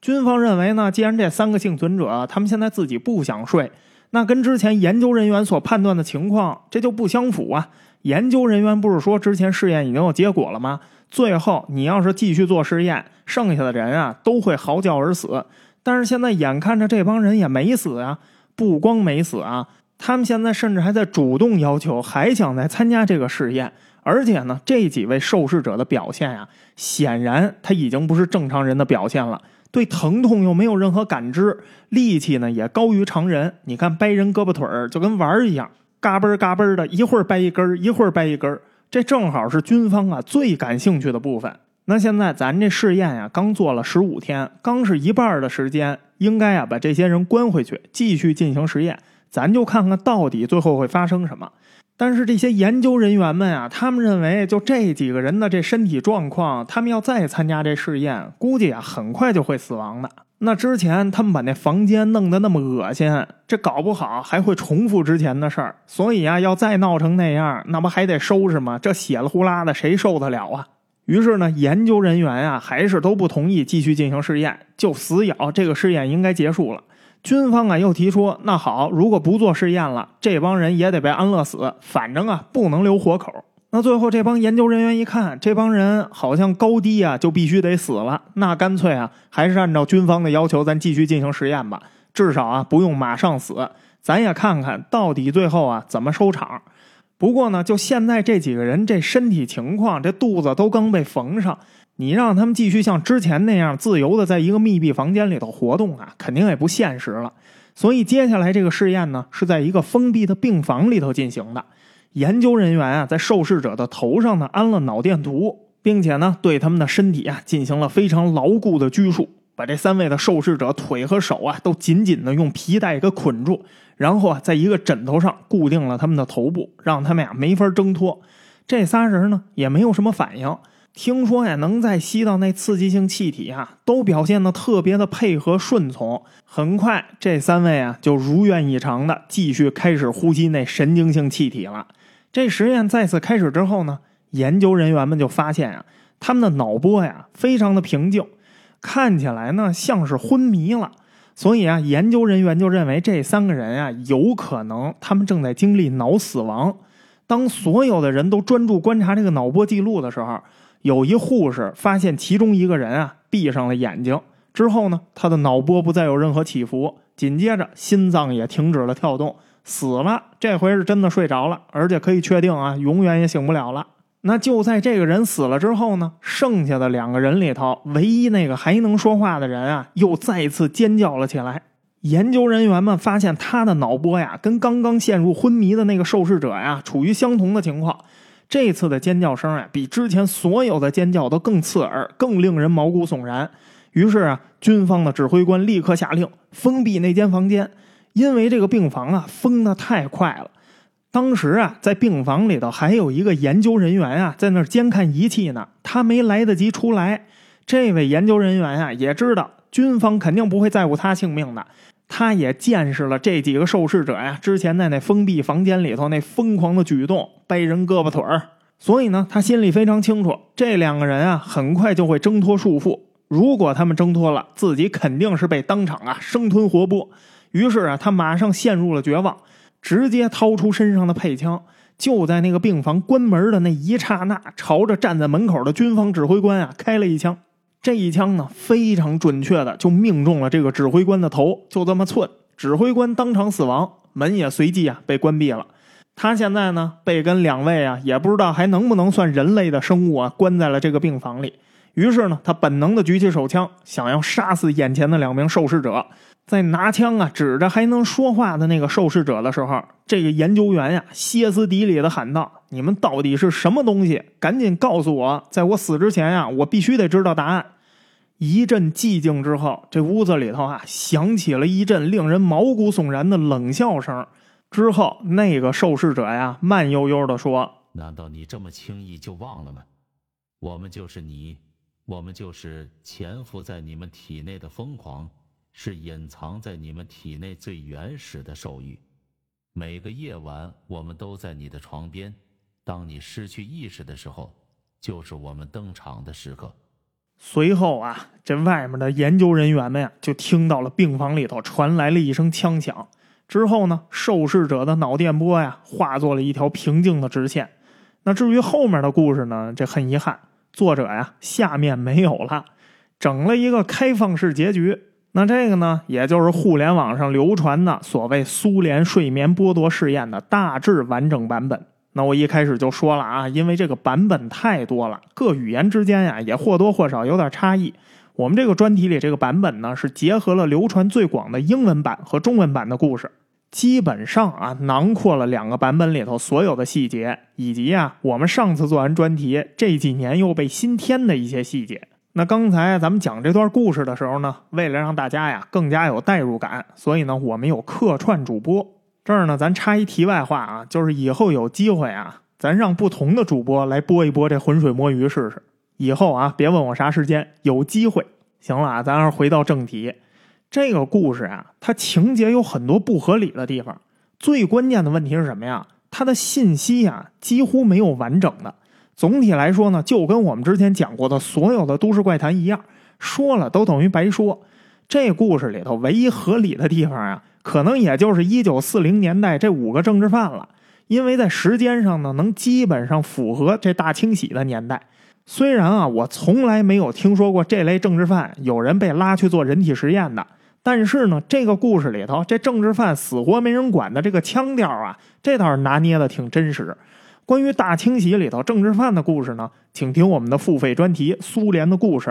军方认为呢，既然这三个幸存者他们现在自己不想睡。那跟之前研究人员所判断的情况，这就不相符啊！研究人员不是说之前试验已经有结果了吗？最后你要是继续做试验，剩下的人啊都会嚎叫而死。但是现在眼看着这帮人也没死啊，不光没死啊，他们现在甚至还在主动要求，还想再参加这个试验。而且呢，这几位受试者的表现呀，显然他已经不是正常人的表现了。对疼痛又没有任何感知，力气呢也高于常人。你看掰人胳膊腿儿就跟玩儿一样，嘎嘣嘎嘣的，一会儿掰一根儿，一会儿掰一根儿。这正好是军方啊最感兴趣的部分。那现在咱这试验呀，刚做了十五天，刚是一半的时间，应该啊把这些人关回去，继续进行实验。咱就看看到底最后会发生什么。但是这些研究人员们啊，他们认为就这几个人的这身体状况，他们要再参加这试验，估计啊很快就会死亡的。那之前他们把那房间弄得那么恶心，这搞不好还会重复之前的事儿。所以啊，要再闹成那样，那不还得收拾吗？这血了呼啦的，谁受得了啊？于是呢，研究人员啊还是都不同意继续进行试验，就死咬这个试验应该结束了。军方啊又提出，那好，如果不做试验了，这帮人也得被安乐死，反正啊不能留活口。那最后这帮研究人员一看，这帮人好像高低啊就必须得死了，那干脆啊还是按照军方的要求，咱继续进行实验吧，至少啊不用马上死，咱也看看到底最后啊怎么收场。不过呢，就现在这几个人这身体情况，这肚子都刚被缝上。你让他们继续像之前那样自由的在一个密闭房间里头活动啊，肯定也不现实了。所以接下来这个试验呢，是在一个封闭的病房里头进行的。研究人员啊，在受试者的头上呢安了脑电图，并且呢对他们的身体啊进行了非常牢固的拘束，把这三位的受试者腿和手啊都紧紧的用皮带给捆住，然后啊在一个枕头上固定了他们的头部，让他们呀没法挣脱。这仨人呢也没有什么反应。听说呀，能在吸到那刺激性气体啊，都表现的特别的配合顺从。很快，这三位啊就如愿以偿的继续开始呼吸那神经性气体了。这实验再次开始之后呢，研究人员们就发现啊，他们的脑波呀非常的平静，看起来呢像是昏迷了。所以啊，研究人员就认为这三个人啊有可能他们正在经历脑死亡。当所有的人都专注观察这个脑波记录的时候。有一护士发现其中一个人啊闭上了眼睛之后呢，他的脑波不再有任何起伏，紧接着心脏也停止了跳动，死了。这回是真的睡着了，而且可以确定啊，永远也醒不了了。那就在这个人死了之后呢，剩下的两个人里头，唯一那个还能说话的人啊，又再次尖叫了起来。研究人员们发现他的脑波呀，跟刚刚陷入昏迷的那个受试者呀，处于相同的情况。这次的尖叫声啊，比之前所有的尖叫都更刺耳，更令人毛骨悚然。于是啊，军方的指挥官立刻下令封闭那间房间。因为这个病房啊封的太快了。当时啊，在病房里头还有一个研究人员啊，在那儿监看仪器呢。他没来得及出来，这位研究人员啊，也知道军方肯定不会在乎他性命的。他也见识了这几个受试者呀，之前在那封闭房间里头那疯狂的举动，掰人胳膊腿儿。所以呢，他心里非常清楚，这两个人啊，很快就会挣脱束缚。如果他们挣脱了，自己肯定是被当场啊生吞活剥。于是啊，他马上陷入了绝望，直接掏出身上的配枪，就在那个病房关门的那一刹那，朝着站在门口的军方指挥官啊开了一枪。这一枪呢，非常准确的就命中了这个指挥官的头，就这么寸，指挥官当场死亡，门也随即啊被关闭了。他现在呢，被跟两位啊也不知道还能不能算人类的生物啊关在了这个病房里。于是呢，他本能的举起手枪，想要杀死眼前的两名受试者。在拿枪啊指着还能说话的那个受试者的时候，这个研究员呀歇斯底里的喊道：“你们到底是什么东西？赶紧告诉我，在我死之前呀，我必须得知道答案。”一阵寂静之后，这屋子里头啊响起了一阵令人毛骨悚然的冷笑声。之后，那个受试者呀慢悠悠的说：“难道你这么轻易就忘了吗？我们就是你，我们就是潜伏在你们体内的疯狂。”是隐藏在你们体内最原始的兽欲。每个夜晚，我们都在你的床边。当你失去意识的时候，就是我们登场的时刻。随后啊，这外面的研究人员们呀，就听到了病房里头传来了一声枪响。之后呢，受试者的脑电波呀，化作了一条平静的直线。那至于后面的故事呢，这很遗憾，作者呀，下面没有了，整了一个开放式结局。那这个呢，也就是互联网上流传的所谓苏联睡眠剥夺试验的大致完整版本。那我一开始就说了啊，因为这个版本太多了，各语言之间呀也或多或少有点差异。我们这个专题里这个版本呢，是结合了流传最广的英文版和中文版的故事，基本上啊囊括了两个版本里头所有的细节，以及啊我们上次做完专题这几年又被新添的一些细节。那刚才咱们讲这段故事的时候呢，为了让大家呀更加有代入感，所以呢我们有客串主播。这儿呢咱插一题外话啊，就是以后有机会啊，咱让不同的主播来播一播这浑水摸鱼试试。以后啊别问我啥时间，有机会。行了啊，咱还是回到正题。这个故事啊，它情节有很多不合理的地方。最关键的问题是什么呀？它的信息呀几乎没有完整的。总体来说呢，就跟我们之前讲过的所有的都市怪谈一样，说了都等于白说。这故事里头唯一合理的地方啊，可能也就是一九四零年代这五个政治犯了，因为在时间上呢，能基本上符合这大清洗的年代。虽然啊，我从来没有听说过这类政治犯有人被拉去做人体实验的，但是呢，这个故事里头这政治犯死活没人管的这个腔调啊，这倒是拿捏的挺真实。关于大清洗里头政治犯的故事呢，请听我们的付费专题《苏联的故事》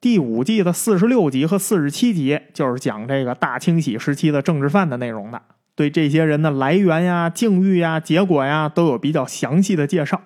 第五季的四十六集和四十七集，就是讲这个大清洗时期的政治犯的内容的。对这些人的来源呀、境遇呀、结果呀，都有比较详细的介绍。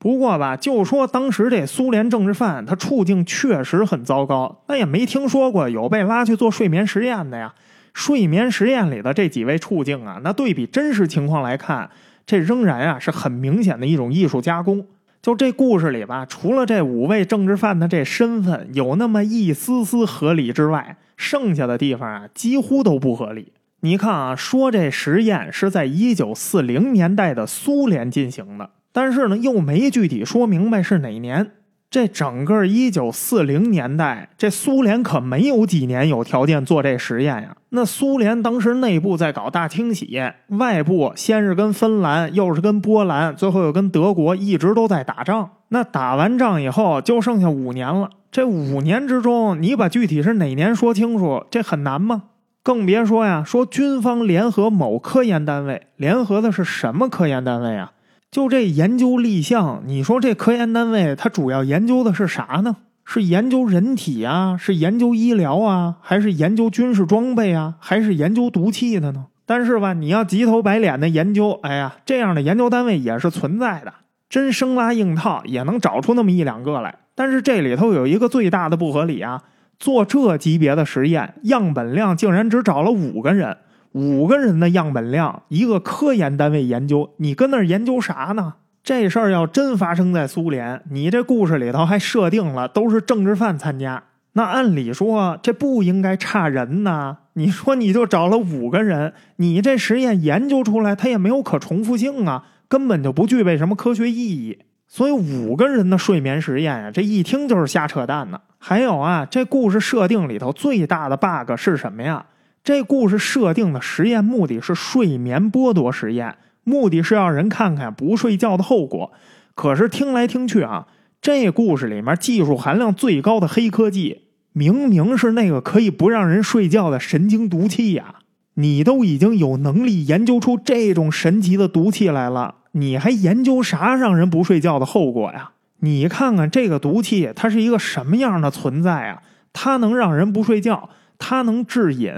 不过吧，就说当时这苏联政治犯他处境确实很糟糕，那也没听说过有被拉去做睡眠实验的呀。睡眠实验里的这几位处境啊，那对比真实情况来看。这仍然啊是很明显的一种艺术加工。就这故事里吧，除了这五位政治犯的这身份有那么一丝丝合理之外，剩下的地方啊几乎都不合理。你看啊，说这实验是在一九四零年代的苏联进行的，但是呢又没具体说明白是哪年。这整个一九四零年代，这苏联可没有几年有条件做这实验呀。那苏联当时内部在搞大清洗，外部先是跟芬兰，又是跟波兰，最后又跟德国，一直都在打仗。那打完仗以后，就剩下五年了。这五年之中，你把具体是哪年说清楚，这很难吗？更别说呀，说军方联合某科研单位，联合的是什么科研单位啊？就这研究立项，你说这科研单位它主要研究的是啥呢？是研究人体啊，是研究医疗啊，还是研究军事装备啊，还是研究毒气的呢？但是吧，你要急头白脸的研究，哎呀，这样的研究单位也是存在的，真生拉硬套也能找出那么一两个来。但是这里头有一个最大的不合理啊，做这级别的实验，样本量竟然只找了五个人。五个人的样本量，一个科研单位研究，你跟那儿研究啥呢？这事儿要真发生在苏联，你这故事里头还设定了都是政治犯参加，那按理说这不应该差人呐。你说你就找了五个人，你这实验研究出来，它也没有可重复性啊，根本就不具备什么科学意义。所以五个人的睡眠实验啊，这一听就是瞎扯淡呢。还有啊，这故事设定里头最大的 bug 是什么呀？这故事设定的实验目的是睡眠剥夺实验。目的是让人看看不睡觉的后果，可是听来听去啊，这故事里面技术含量最高的黑科技，明明是那个可以不让人睡觉的神经毒气呀！你都已经有能力研究出这种神奇的毒气来了，你还研究啥让人不睡觉的后果呀？你看看这个毒气，它是一个什么样的存在啊？它能让人不睡觉，它能致瘾，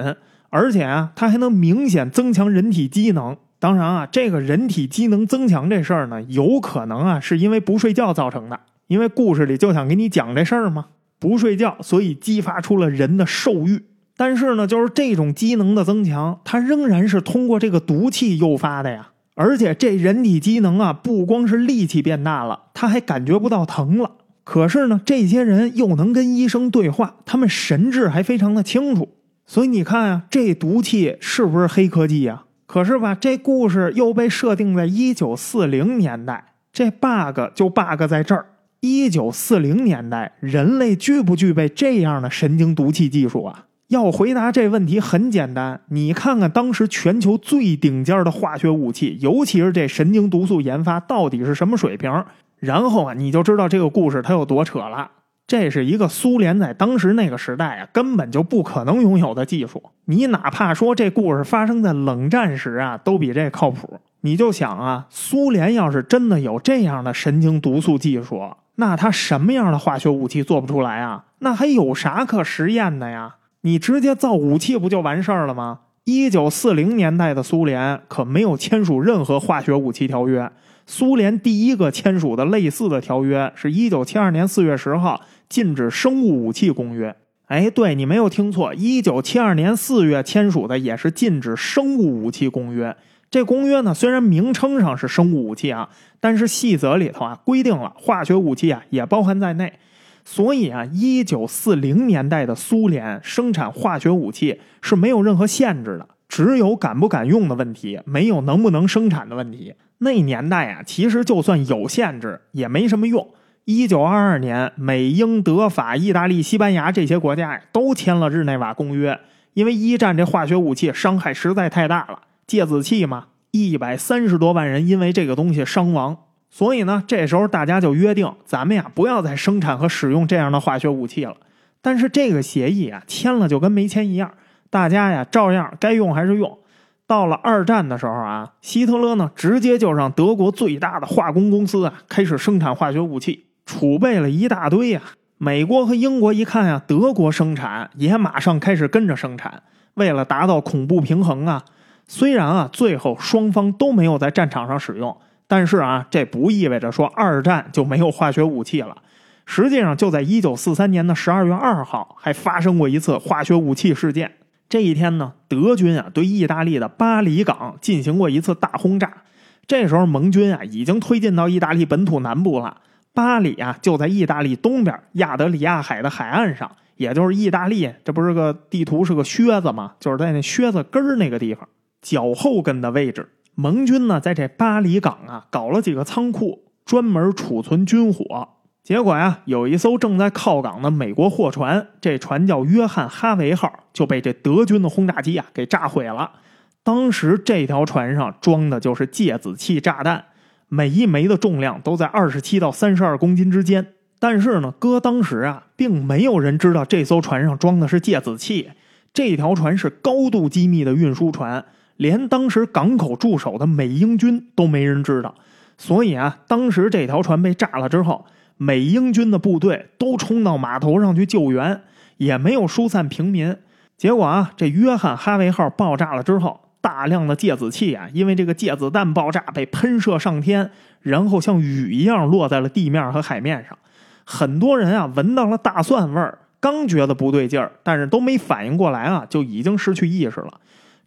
而且啊，它还能明显增强人体机能。当然啊，这个人体机能增强这事儿呢，有可能啊是因为不睡觉造成的。因为故事里就想给你讲这事儿嘛，不睡觉，所以激发出了人的兽欲。但是呢，就是这种机能的增强，它仍然是通过这个毒气诱发的呀。而且这人体机能啊，不光是力气变大了，他还感觉不到疼了。可是呢，这些人又能跟医生对话，他们神智还非常的清楚。所以你看啊，这毒气是不是黑科技呀？可是吧，这故事又被设定在一九四零年代，这 bug 就 bug 在这儿。一九四零年代，人类具不具备这样的神经毒气技术啊？要回答这问题很简单，你看看当时全球最顶尖的化学武器，尤其是这神经毒素研发到底是什么水平，然后啊，你就知道这个故事它有多扯了。这是一个苏联在当时那个时代啊，根本就不可能拥有的技术。你哪怕说这故事发生在冷战时啊，都比这靠谱。你就想啊，苏联要是真的有这样的神经毒素技术，那他什么样的化学武器做不出来啊？那还有啥可实验的呀？你直接造武器不就完事儿了吗？一九四零年代的苏联可没有签署任何化学武器条约。苏联第一个签署的类似的条约是一九七二年四月十号。禁止生物武器公约，哎，对你没有听错，一九七二年四月签署的也是禁止生物武器公约。这公约呢，虽然名称上是生物武器啊，但是细则里头啊规定了化学武器啊也包含在内。所以啊，一九四零年代的苏联生产化学武器是没有任何限制的，只有敢不敢用的问题，没有能不能生产的问题。那年代啊，其实就算有限制也没什么用。一九二二年，美、英、德、法、意大利、西班牙这些国家呀，都签了日内瓦公约。因为一战这化学武器伤害实在太大了，芥子气嘛，一百三十多万人因为这个东西伤亡。所以呢，这时候大家就约定，咱们呀不要再生产和使用这样的化学武器了。但是这个协议啊，签了就跟没签一样，大家呀照样该用还是用。到了二战的时候啊，希特勒呢直接就让德国最大的化工公司啊开始生产化学武器。储备了一大堆呀！美国和英国一看呀，德国生产也马上开始跟着生产。为了达到恐怖平衡啊，虽然啊最后双方都没有在战场上使用，但是啊这不意味着说二战就没有化学武器了。实际上就在一九四三年的十二月二号，还发生过一次化学武器事件。这一天呢，德军啊对意大利的巴黎港进行过一次大轰炸。这时候盟军啊已经推进到意大利本土南部了。巴里啊，就在意大利东边亚德里亚海的海岸上，也就是意大利，这不是个地图是个靴子吗？就是在那靴子根儿那个地方，脚后跟的位置。盟军呢，在这巴黎港啊，搞了几个仓库，专门储存军火。结果呀，有一艘正在靠港的美国货船，这船叫约翰哈维号，就被这德军的轰炸机啊给炸毁了。当时这条船上装的就是芥子气炸弹。每一枚的重量都在二十七到三十二公斤之间，但是呢，搁当时啊，并没有人知道这艘船上装的是芥子气。这条船是高度机密的运输船，连当时港口驻守的美英军都没人知道。所以啊，当时这条船被炸了之后，美英军的部队都冲到码头上去救援，也没有疏散平民。结果啊，这约翰哈维号爆炸了之后。大量的芥子气啊，因为这个芥子弹爆炸被喷射上天，然后像雨一样落在了地面和海面上。很多人啊闻到了大蒜味儿，刚觉得不对劲儿，但是都没反应过来啊，就已经失去意识了。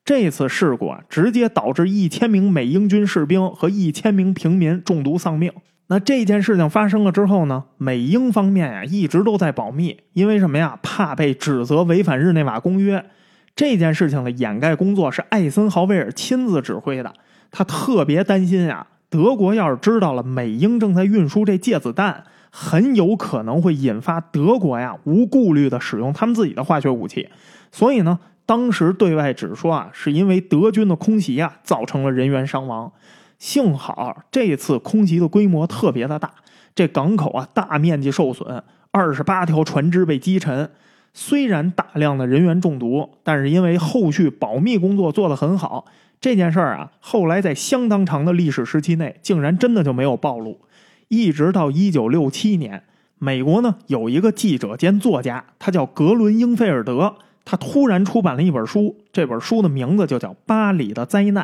这次事故啊，直接导致一千名美英军士兵和一千名平民中毒丧命。那这件事情发生了之后呢，美英方面呀一直都在保密，因为什么呀？怕被指责违反日内瓦公约。这件事情的掩盖工作是艾森豪威尔亲自指挥的，他特别担心呀，德国要是知道了美英正在运输这芥子弹，很有可能会引发德国呀无顾虑的使用他们自己的化学武器。所以呢，当时对外只说啊，是因为德军的空袭啊造成了人员伤亡。幸好这次空袭的规模特别的大，这港口啊大面积受损，二十八条船只被击沉。虽然大量的人员中毒，但是因为后续保密工作做得很好，这件事儿啊后来在相当长的历史时期内，竟然真的就没有暴露。一直到一九六七年，美国呢有一个记者兼作家，他叫格伦·英菲尔德，他突然出版了一本书，这本书的名字就叫《巴里的灾难》。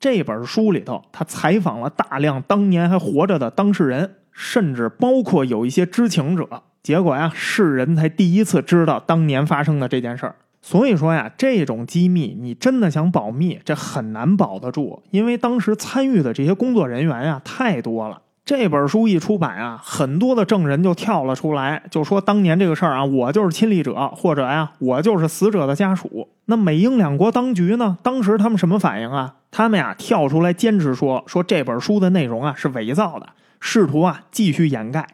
这本书里头，他采访了大量当年还活着的当事人，甚至包括有一些知情者。结果呀，世人才第一次知道当年发生的这件事儿。所以说呀，这种机密你真的想保密，这很难保得住，因为当时参与的这些工作人员呀太多了。这本书一出版啊，很多的证人就跳了出来，就说当年这个事儿啊，我就是亲历者，或者呀，我就是死者的家属。那美英两国当局呢，当时他们什么反应啊？他们呀跳出来坚持说，说这本书的内容啊是伪造的，试图啊继续掩盖。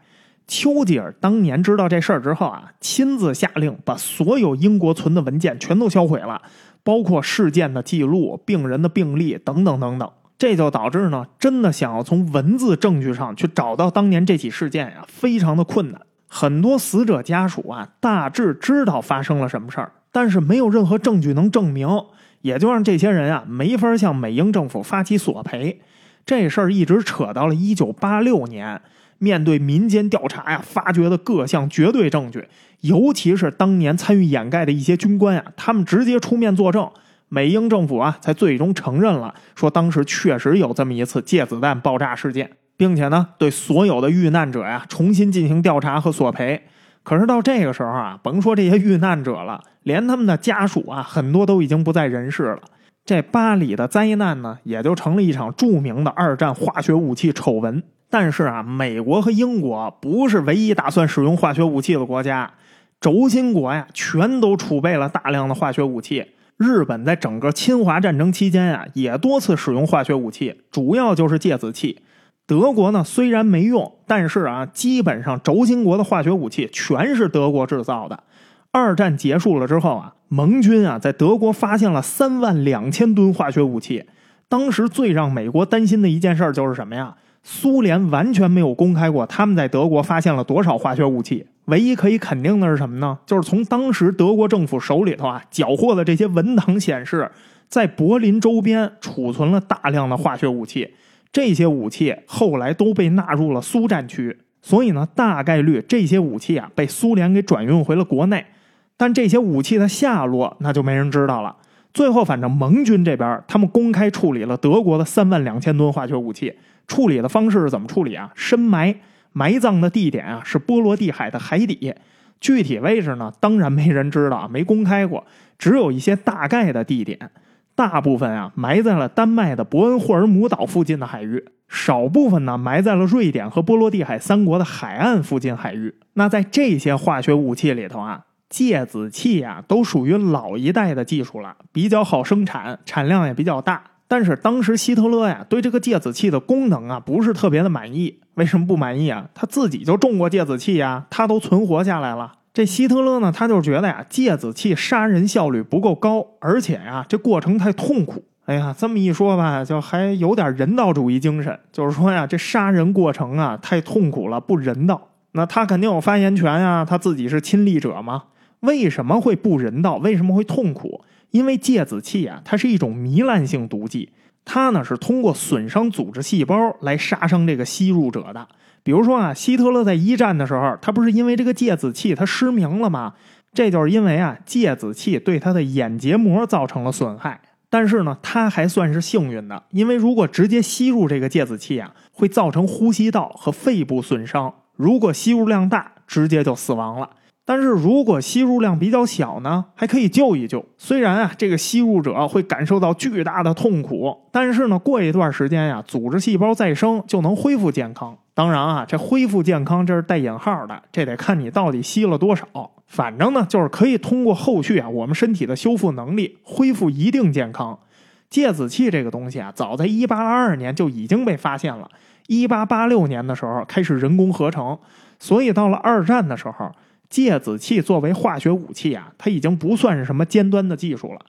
丘吉尔当年知道这事儿之后啊，亲自下令把所有英国存的文件全都销毁了，包括事件的记录、病人的病历等等等等。这就导致呢，真的想要从文字证据上去找到当年这起事件呀，非常的困难。很多死者家属啊，大致知道发生了什么事儿，但是没有任何证据能证明，也就让这些人啊没法向美英政府发起索赔。这事儿一直扯到了一九八六年，面对民间调查呀，发掘的各项绝对证据，尤其是当年参与掩盖的一些军官呀，他们直接出面作证。美英政府啊，才最终承认了，说当时确实有这么一次芥子弹爆炸事件，并且呢，对所有的遇难者呀重新进行调查和索赔。可是到这个时候啊，甭说这些遇难者了，连他们的家属啊，很多都已经不在人世了。这巴黎的灾难呢，也就成了一场著名的二战化学武器丑闻。但是啊，美国和英国不是唯一打算使用化学武器的国家，轴心国呀，全都储备了大量的化学武器。日本在整个侵华战争期间啊，也多次使用化学武器，主要就是芥子气。德国呢虽然没用，但是啊，基本上轴心国的化学武器全是德国制造的。二战结束了之后啊，盟军啊在德国发现了三万两千吨化学武器。当时最让美国担心的一件事就是什么呀？苏联完全没有公开过他们在德国发现了多少化学武器。唯一可以肯定的是什么呢？就是从当时德国政府手里头啊缴获的这些文档显示，在柏林周边储存了大量的化学武器。这些武器后来都被纳入了苏战区，所以呢，大概率这些武器啊被苏联给转运回了国内。但这些武器的下落，那就没人知道了。最后，反正盟军这边他们公开处理了德国的三万两千吨化学武器，处理的方式是怎么处理啊？深埋。埋葬的地点啊是波罗的海的海底，具体位置呢当然没人知道，没公开过，只有一些大概的地点。大部分啊埋在了丹麦的伯恩霍尔姆岛附近的海域，少部分呢埋在了瑞典和波罗的海三国的海岸附近海域。那在这些化学武器里头啊，芥子气啊都属于老一代的技术了，比较好生产，产量也比较大。但是当时希特勒呀，对这个芥子气的功能啊，不是特别的满意。为什么不满意啊？他自己就中过芥子气呀，他都存活下来了。这希特勒呢，他就觉得呀，芥子气杀人效率不够高，而且呀，这过程太痛苦。哎呀，这么一说吧，就还有点人道主义精神，就是说呀，这杀人过程啊，太痛苦了，不人道。那他肯定有发言权呀，他自己是亲历者嘛。为什么会不人道？为什么会痛苦？因为芥子气啊，它是一种糜烂性毒剂，它呢是通过损伤组织细胞来杀伤这个吸入者的。比如说啊，希特勒在一战的时候，他不是因为这个芥子气他失明了吗？这就是因为啊，芥子气对他的眼结膜造成了损害。但是呢，他还算是幸运的，因为如果直接吸入这个芥子气啊，会造成呼吸道和肺部损伤。如果吸入量大，直接就死亡了。但是如果吸入量比较小呢，还可以救一救。虽然啊，这个吸入者会感受到巨大的痛苦，但是呢，过一段时间呀，组织细胞再生就能恢复健康。当然啊，这恢复健康这是带引号的，这得看你到底吸了多少。反正呢，就是可以通过后续啊，我们身体的修复能力恢复一定健康。芥子气这个东西啊，早在一八二二年就已经被发现了，一八八六年的时候开始人工合成，所以到了二战的时候。芥子气作为化学武器啊，它已经不算是什么尖端的技术了。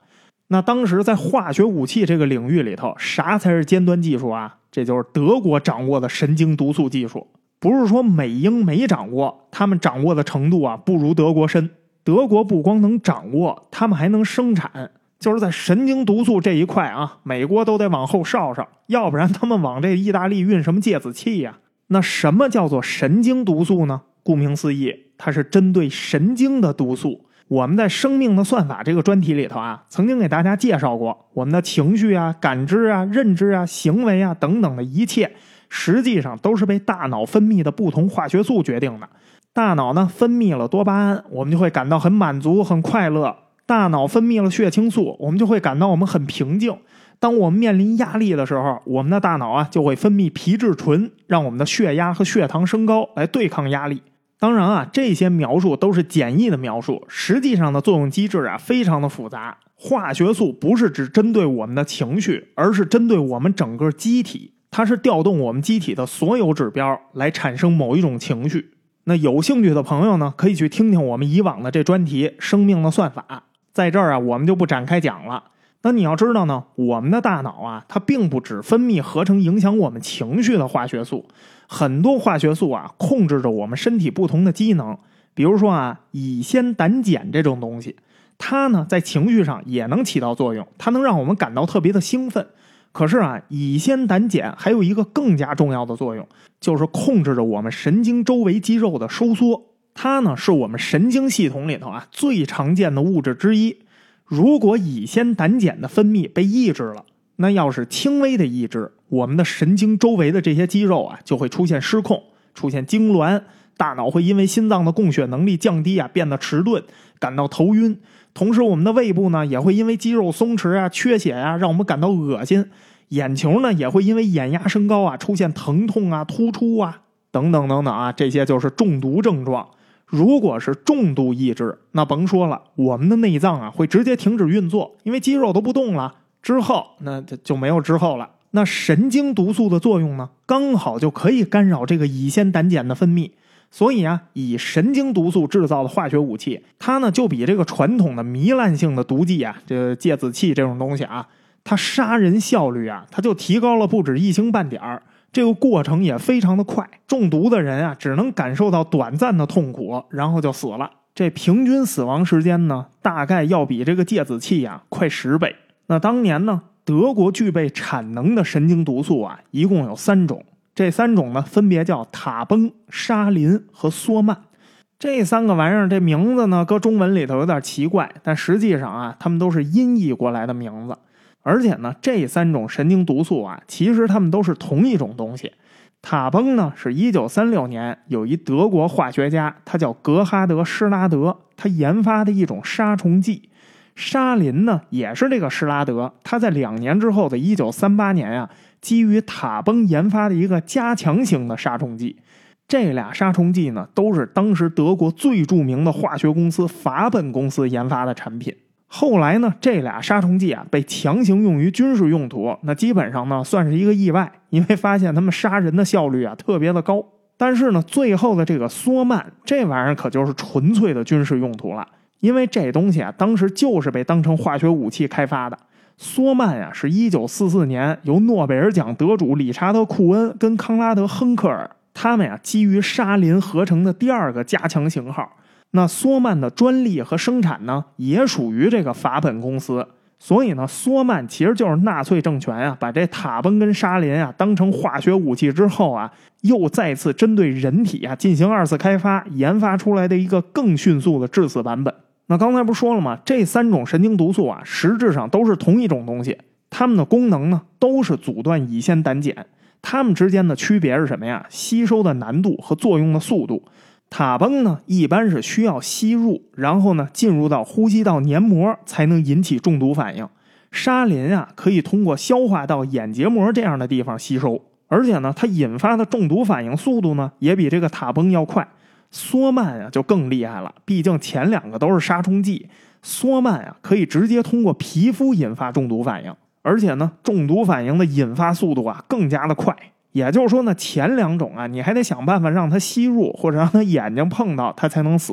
那当时在化学武器这个领域里头，啥才是尖端技术啊？这就是德国掌握的神经毒素技术。不是说美英没掌握，他们掌握的程度啊不如德国深。德国不光能掌握，他们还能生产。就是在神经毒素这一块啊，美国都得往后稍稍，要不然他们往这意大利运什么芥子气呀？那什么叫做神经毒素呢？顾名思义。它是针对神经的毒素。我们在《生命的算法》这个专题里头啊，曾经给大家介绍过，我们的情绪啊、感知啊、认知啊、行为啊等等的一切，实际上都是被大脑分泌的不同化学素决定的。大脑呢分泌了多巴胺，我们就会感到很满足、很快乐；大脑分泌了血清素，我们就会感到我们很平静。当我们面临压力的时候，我们的大脑啊就会分泌皮质醇，让我们的血压和血糖升高，来对抗压力。当然啊，这些描述都是简易的描述，实际上的作用机制啊非常的复杂。化学素不是只针对我们的情绪，而是针对我们整个机体，它是调动我们机体的所有指标来产生某一种情绪。那有兴趣的朋友呢，可以去听听我们以往的这专题《生命的算法》。在这儿啊，我们就不展开讲了。那你要知道呢，我们的大脑啊，它并不只分泌合成影响我们情绪的化学素，很多化学素啊控制着我们身体不同的机能。比如说啊，乙酰胆碱这种东西，它呢在情绪上也能起到作用，它能让我们感到特别的兴奋。可是啊，乙酰胆碱还有一个更加重要的作用，就是控制着我们神经周围肌肉的收缩。它呢是我们神经系统里头啊最常见的物质之一。如果乙酰胆碱的分泌被抑制了，那要是轻微的抑制，我们的神经周围的这些肌肉啊就会出现失控，出现痉挛，大脑会因为心脏的供血能力降低啊变得迟钝，感到头晕。同时，我们的胃部呢也会因为肌肉松弛啊、缺血啊，让我们感到恶心。眼球呢也会因为眼压升高啊出现疼痛啊、突出啊等等等等啊，这些就是中毒症状。如果是重度抑制，那甭说了，我们的内脏啊会直接停止运作，因为肌肉都不动了。之后那就就没有之后了。那神经毒素的作用呢，刚好就可以干扰这个乙酰胆碱的分泌。所以啊，以神经毒素制造的化学武器，它呢就比这个传统的糜烂性的毒剂啊，这芥子气这种东西啊，它杀人效率啊，它就提高了不止一星半点儿。这个过程也非常的快，中毒的人啊，只能感受到短暂的痛苦，然后就死了。这平均死亡时间呢，大概要比这个芥子气呀快十倍。那当年呢，德国具备产能的神经毒素啊，一共有三种，这三种呢，分别叫塔崩、沙林和梭曼。这三个玩意儿，这名字呢，搁中文里头有点奇怪，但实际上啊，它们都是音译过来的名字。而且呢，这三种神经毒素啊，其实它们都是同一种东西。塔崩呢，是一九三六年有一德国化学家，他叫格哈德·施拉德，他研发的一种杀虫剂。沙林呢，也是这个施拉德，他在两年之后的一九三八年啊，基于塔崩研发的一个加强型的杀虫剂。这俩杀虫剂呢，都是当时德国最著名的化学公司法本公司研发的产品。后来呢，这俩杀虫剂啊被强行用于军事用途，那基本上呢算是一个意外，因为发现他们杀人的效率啊特别的高。但是呢，最后的这个缩曼这玩意儿可就是纯粹的军事用途了，因为这东西啊当时就是被当成化学武器开发的。缩曼呀，是一九四四年由诺贝尔奖得主理查德·库恩跟康拉德·亨克尔他们呀基于沙林合成的第二个加强型号。那缩曼的专利和生产呢，也属于这个法本公司。所以呢，缩曼其实就是纳粹政权啊，把这塔崩跟沙林啊当成化学武器之后啊，又再次针对人体啊进行二次开发，研发出来的一个更迅速的致死版本。那刚才不是说了吗？这三种神经毒素啊，实质上都是同一种东西，它们的功能呢，都是阻断乙酰胆碱。它们之间的区别是什么呀？吸收的难度和作用的速度。塔崩呢，一般是需要吸入，然后呢进入到呼吸道黏膜，才能引起中毒反应。沙林啊，可以通过消化道、眼结膜这样的地方吸收，而且呢，它引发的中毒反应速度呢，也比这个塔崩要快。缩曼啊，就更厉害了，毕竟前两个都是杀虫剂，缩曼啊，可以直接通过皮肤引发中毒反应，而且呢，中毒反应的引发速度啊，更加的快。也就是说呢，前两种啊，你还得想办法让它吸入，或者让它眼睛碰到它才能死。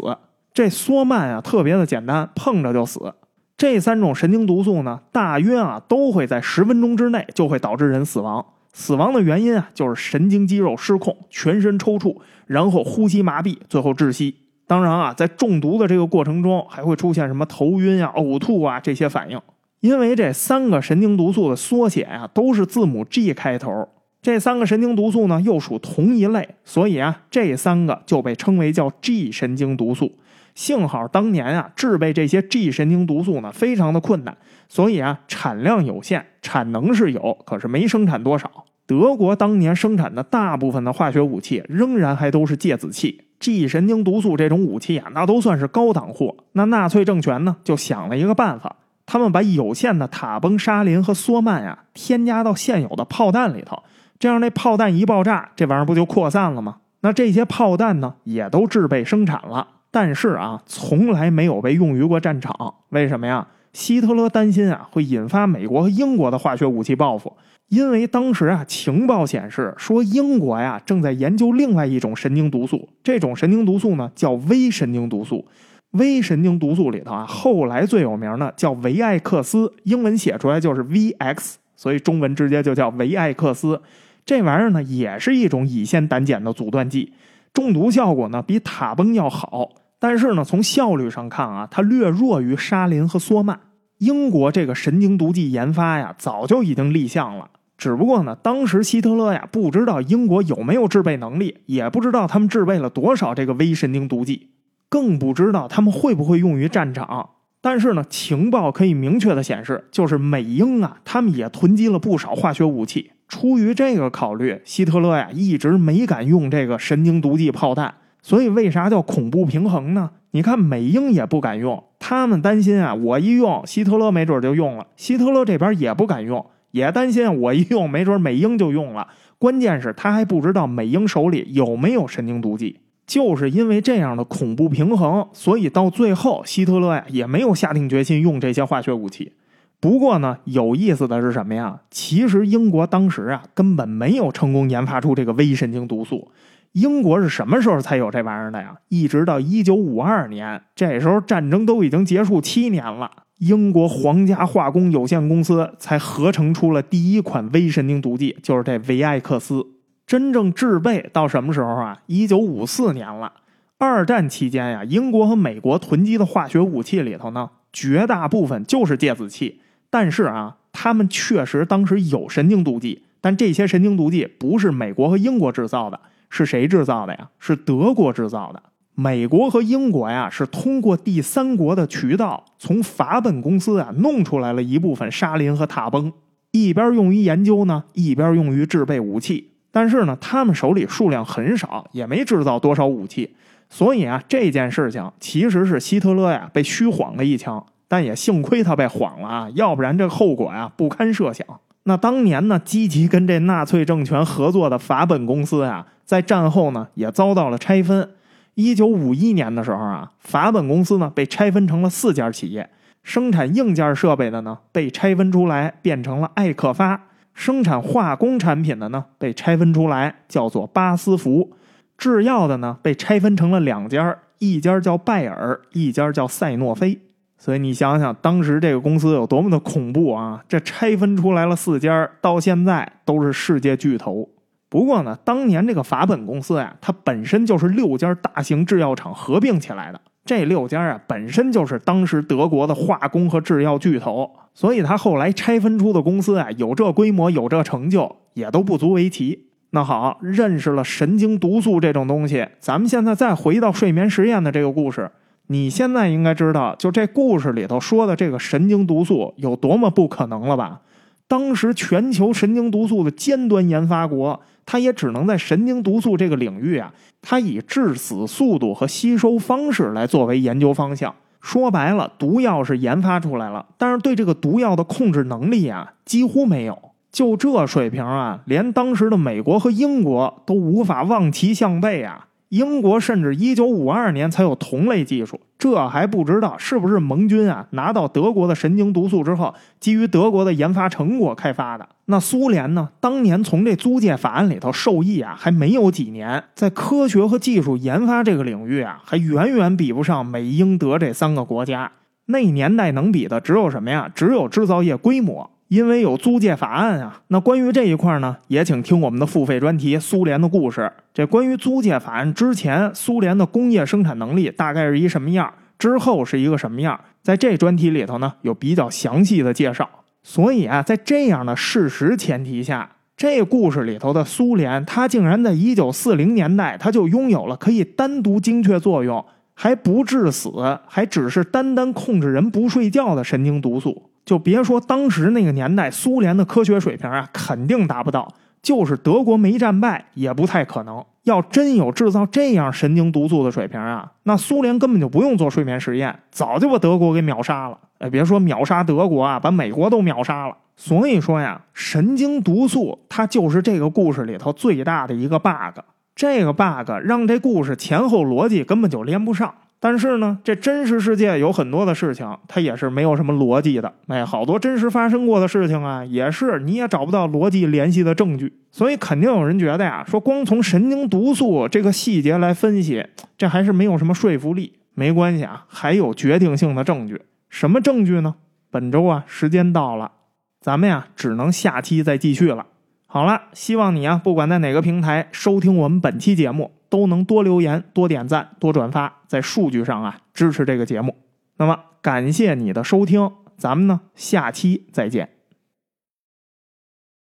这缩曼啊，特别的简单，碰着就死。这三种神经毒素呢，大约啊都会在十分钟之内就会导致人死亡。死亡的原因啊，就是神经肌肉失控，全身抽搐，然后呼吸麻痹，最后窒息。当然啊，在中毒的这个过程中，还会出现什么头晕啊、呕吐啊这些反应。因为这三个神经毒素的缩写啊，都是字母 G 开头。这三个神经毒素呢，又属同一类，所以啊，这三个就被称为叫 G 神经毒素。幸好当年啊，制备这些 G 神经毒素呢，非常的困难，所以啊，产量有限，产能是有，可是没生产多少。德国当年生产的大部分的化学武器，仍然还都是芥子气。G 神经毒素这种武器啊，那都算是高档货。那纳粹政权呢，就想了一个办法，他们把有限的塔崩沙林和缩曼呀，添加到现有的炮弹里头。这样，那炮弹一爆炸，这玩意儿不就扩散了吗？那这些炮弹呢，也都制备生产了，但是啊，从来没有被用于过战场。为什么呀？希特勒担心啊，会引发美国和英国的化学武器报复。因为当时啊，情报显示说，英国呀正在研究另外一种神经毒素，这种神经毒素呢叫微神经毒素。微神经毒素里头啊，后来最有名的叫维艾克斯，英文写出来就是 VX，所以中文直接就叫维艾克斯。这玩意儿呢，也是一种乙酰胆碱的阻断剂，中毒效果呢比塔崩要好，但是呢，从效率上看啊，它略弱于沙林和缩曼。英国这个神经毒剂研发呀，早就已经立项了，只不过呢，当时希特勒呀不知道英国有没有制备能力，也不知道他们制备了多少这个微神经毒剂，更不知道他们会不会用于战场。但是呢，情报可以明确的显示，就是美英啊，他们也囤积了不少化学武器。出于这个考虑，希特勒呀一直没敢用这个神经毒剂炮弹。所以为啥叫恐怖平衡呢？你看美英也不敢用，他们担心啊，我一用，希特勒没准就用了。希特勒这边也不敢用，也担心我一用，没准美英就用了。关键是他还不知道美英手里有没有神经毒剂。就是因为这样的恐怖平衡，所以到最后，希特勒呀也没有下定决心用这些化学武器。不过呢，有意思的是什么呀？其实英国当时啊根本没有成功研发出这个微神经毒素。英国是什么时候才有这玩意儿的呀？一直到一九五二年，这时候战争都已经结束七年了，英国皇家化工有限公司才合成出了第一款微神经毒剂，就是这维艾克斯。真正制备到什么时候啊？一九五四年了。二战期间呀，英国和美国囤积的化学武器里头呢，绝大部分就是芥子气。但是啊，他们确实当时有神经毒剂，但这些神经毒剂不是美国和英国制造的，是谁制造的呀？是德国制造的。美国和英国呀，是通过第三国的渠道，从法本公司啊弄出来了一部分沙林和塔崩，一边用于研究呢，一边用于制备武器。但是呢，他们手里数量很少，也没制造多少武器，所以啊，这件事情其实是希特勒呀被虚晃了一枪。但也幸亏他被晃了啊，要不然这后果呀不堪设想。那当年呢，积极跟这纳粹政权合作的法本公司呀，在战后呢也遭到了拆分。一九五一年的时候啊，法本公司呢被拆分成了四家企业，生产硬件设备的呢被拆分出来变成了艾克发。生产化工产品的呢，被拆分出来叫做巴斯福；制药的呢，被拆分成了两家，一家叫拜耳，一家叫赛诺菲。所以你想想，当时这个公司有多么的恐怖啊！这拆分出来了四家，到现在都是世界巨头。不过呢，当年这个法本公司呀，它本身就是六家大型制药厂合并起来的。这六家啊，本身就是当时德国的化工和制药巨头，所以他后来拆分出的公司啊，有这规模，有这成就，也都不足为奇。那好，认识了神经毒素这种东西，咱们现在再回到睡眠实验的这个故事，你现在应该知道，就这故事里头说的这个神经毒素有多么不可能了吧？当时全球神经毒素的尖端研发国，它也只能在神经毒素这个领域啊，它以致死速度和吸收方式来作为研究方向。说白了，毒药是研发出来了，但是对这个毒药的控制能力啊，几乎没有。就这水平啊，连当时的美国和英国都无法望其项背啊。英国甚至一九五二年才有同类技术，这还不知道是不是盟军啊拿到德国的神经毒素之后，基于德国的研发成果开发的。那苏联呢？当年从这租借法案里头受益啊，还没有几年，在科学和技术研发这个领域啊，还远远比不上美英德这三个国家。那年代能比的只有什么呀？只有制造业规模。因为有租借法案啊，那关于这一块呢，也请听我们的付费专题《苏联的故事》。这关于租借法案之前，苏联的工业生产能力大概是一什么样，之后是一个什么样，在这专题里头呢，有比较详细的介绍。所以啊，在这样的事实前提下，这故事里头的苏联，它竟然在一九四零年代，它就拥有了可以单独精确作用，还不致死，还只是单单控制人不睡觉的神经毒素。就别说当时那个年代，苏联的科学水平啊，肯定达不到。就是德国没战败，也不太可能。要真有制造这样神经毒素的水平啊，那苏联根本就不用做睡眠实验，早就把德国给秒杀了。哎，别说秒杀德国啊，把美国都秒杀了。所以说呀，神经毒素它就是这个故事里头最大的一个 bug。这个 bug 让这故事前后逻辑根本就连不上。但是呢，这真实世界有很多的事情，它也是没有什么逻辑的。哎，好多真实发生过的事情啊，也是你也找不到逻辑联系的证据。所以肯定有人觉得呀，说光从神经毒素这个细节来分析，这还是没有什么说服力。没关系啊，还有决定性的证据。什么证据呢？本周啊，时间到了，咱们呀，只能下期再继续了。好了，希望你啊，不管在哪个平台收听我们本期节目。都能多留言、多点赞、多转发，在数据上啊支持这个节目。那么感谢你的收听，咱们呢下期再见。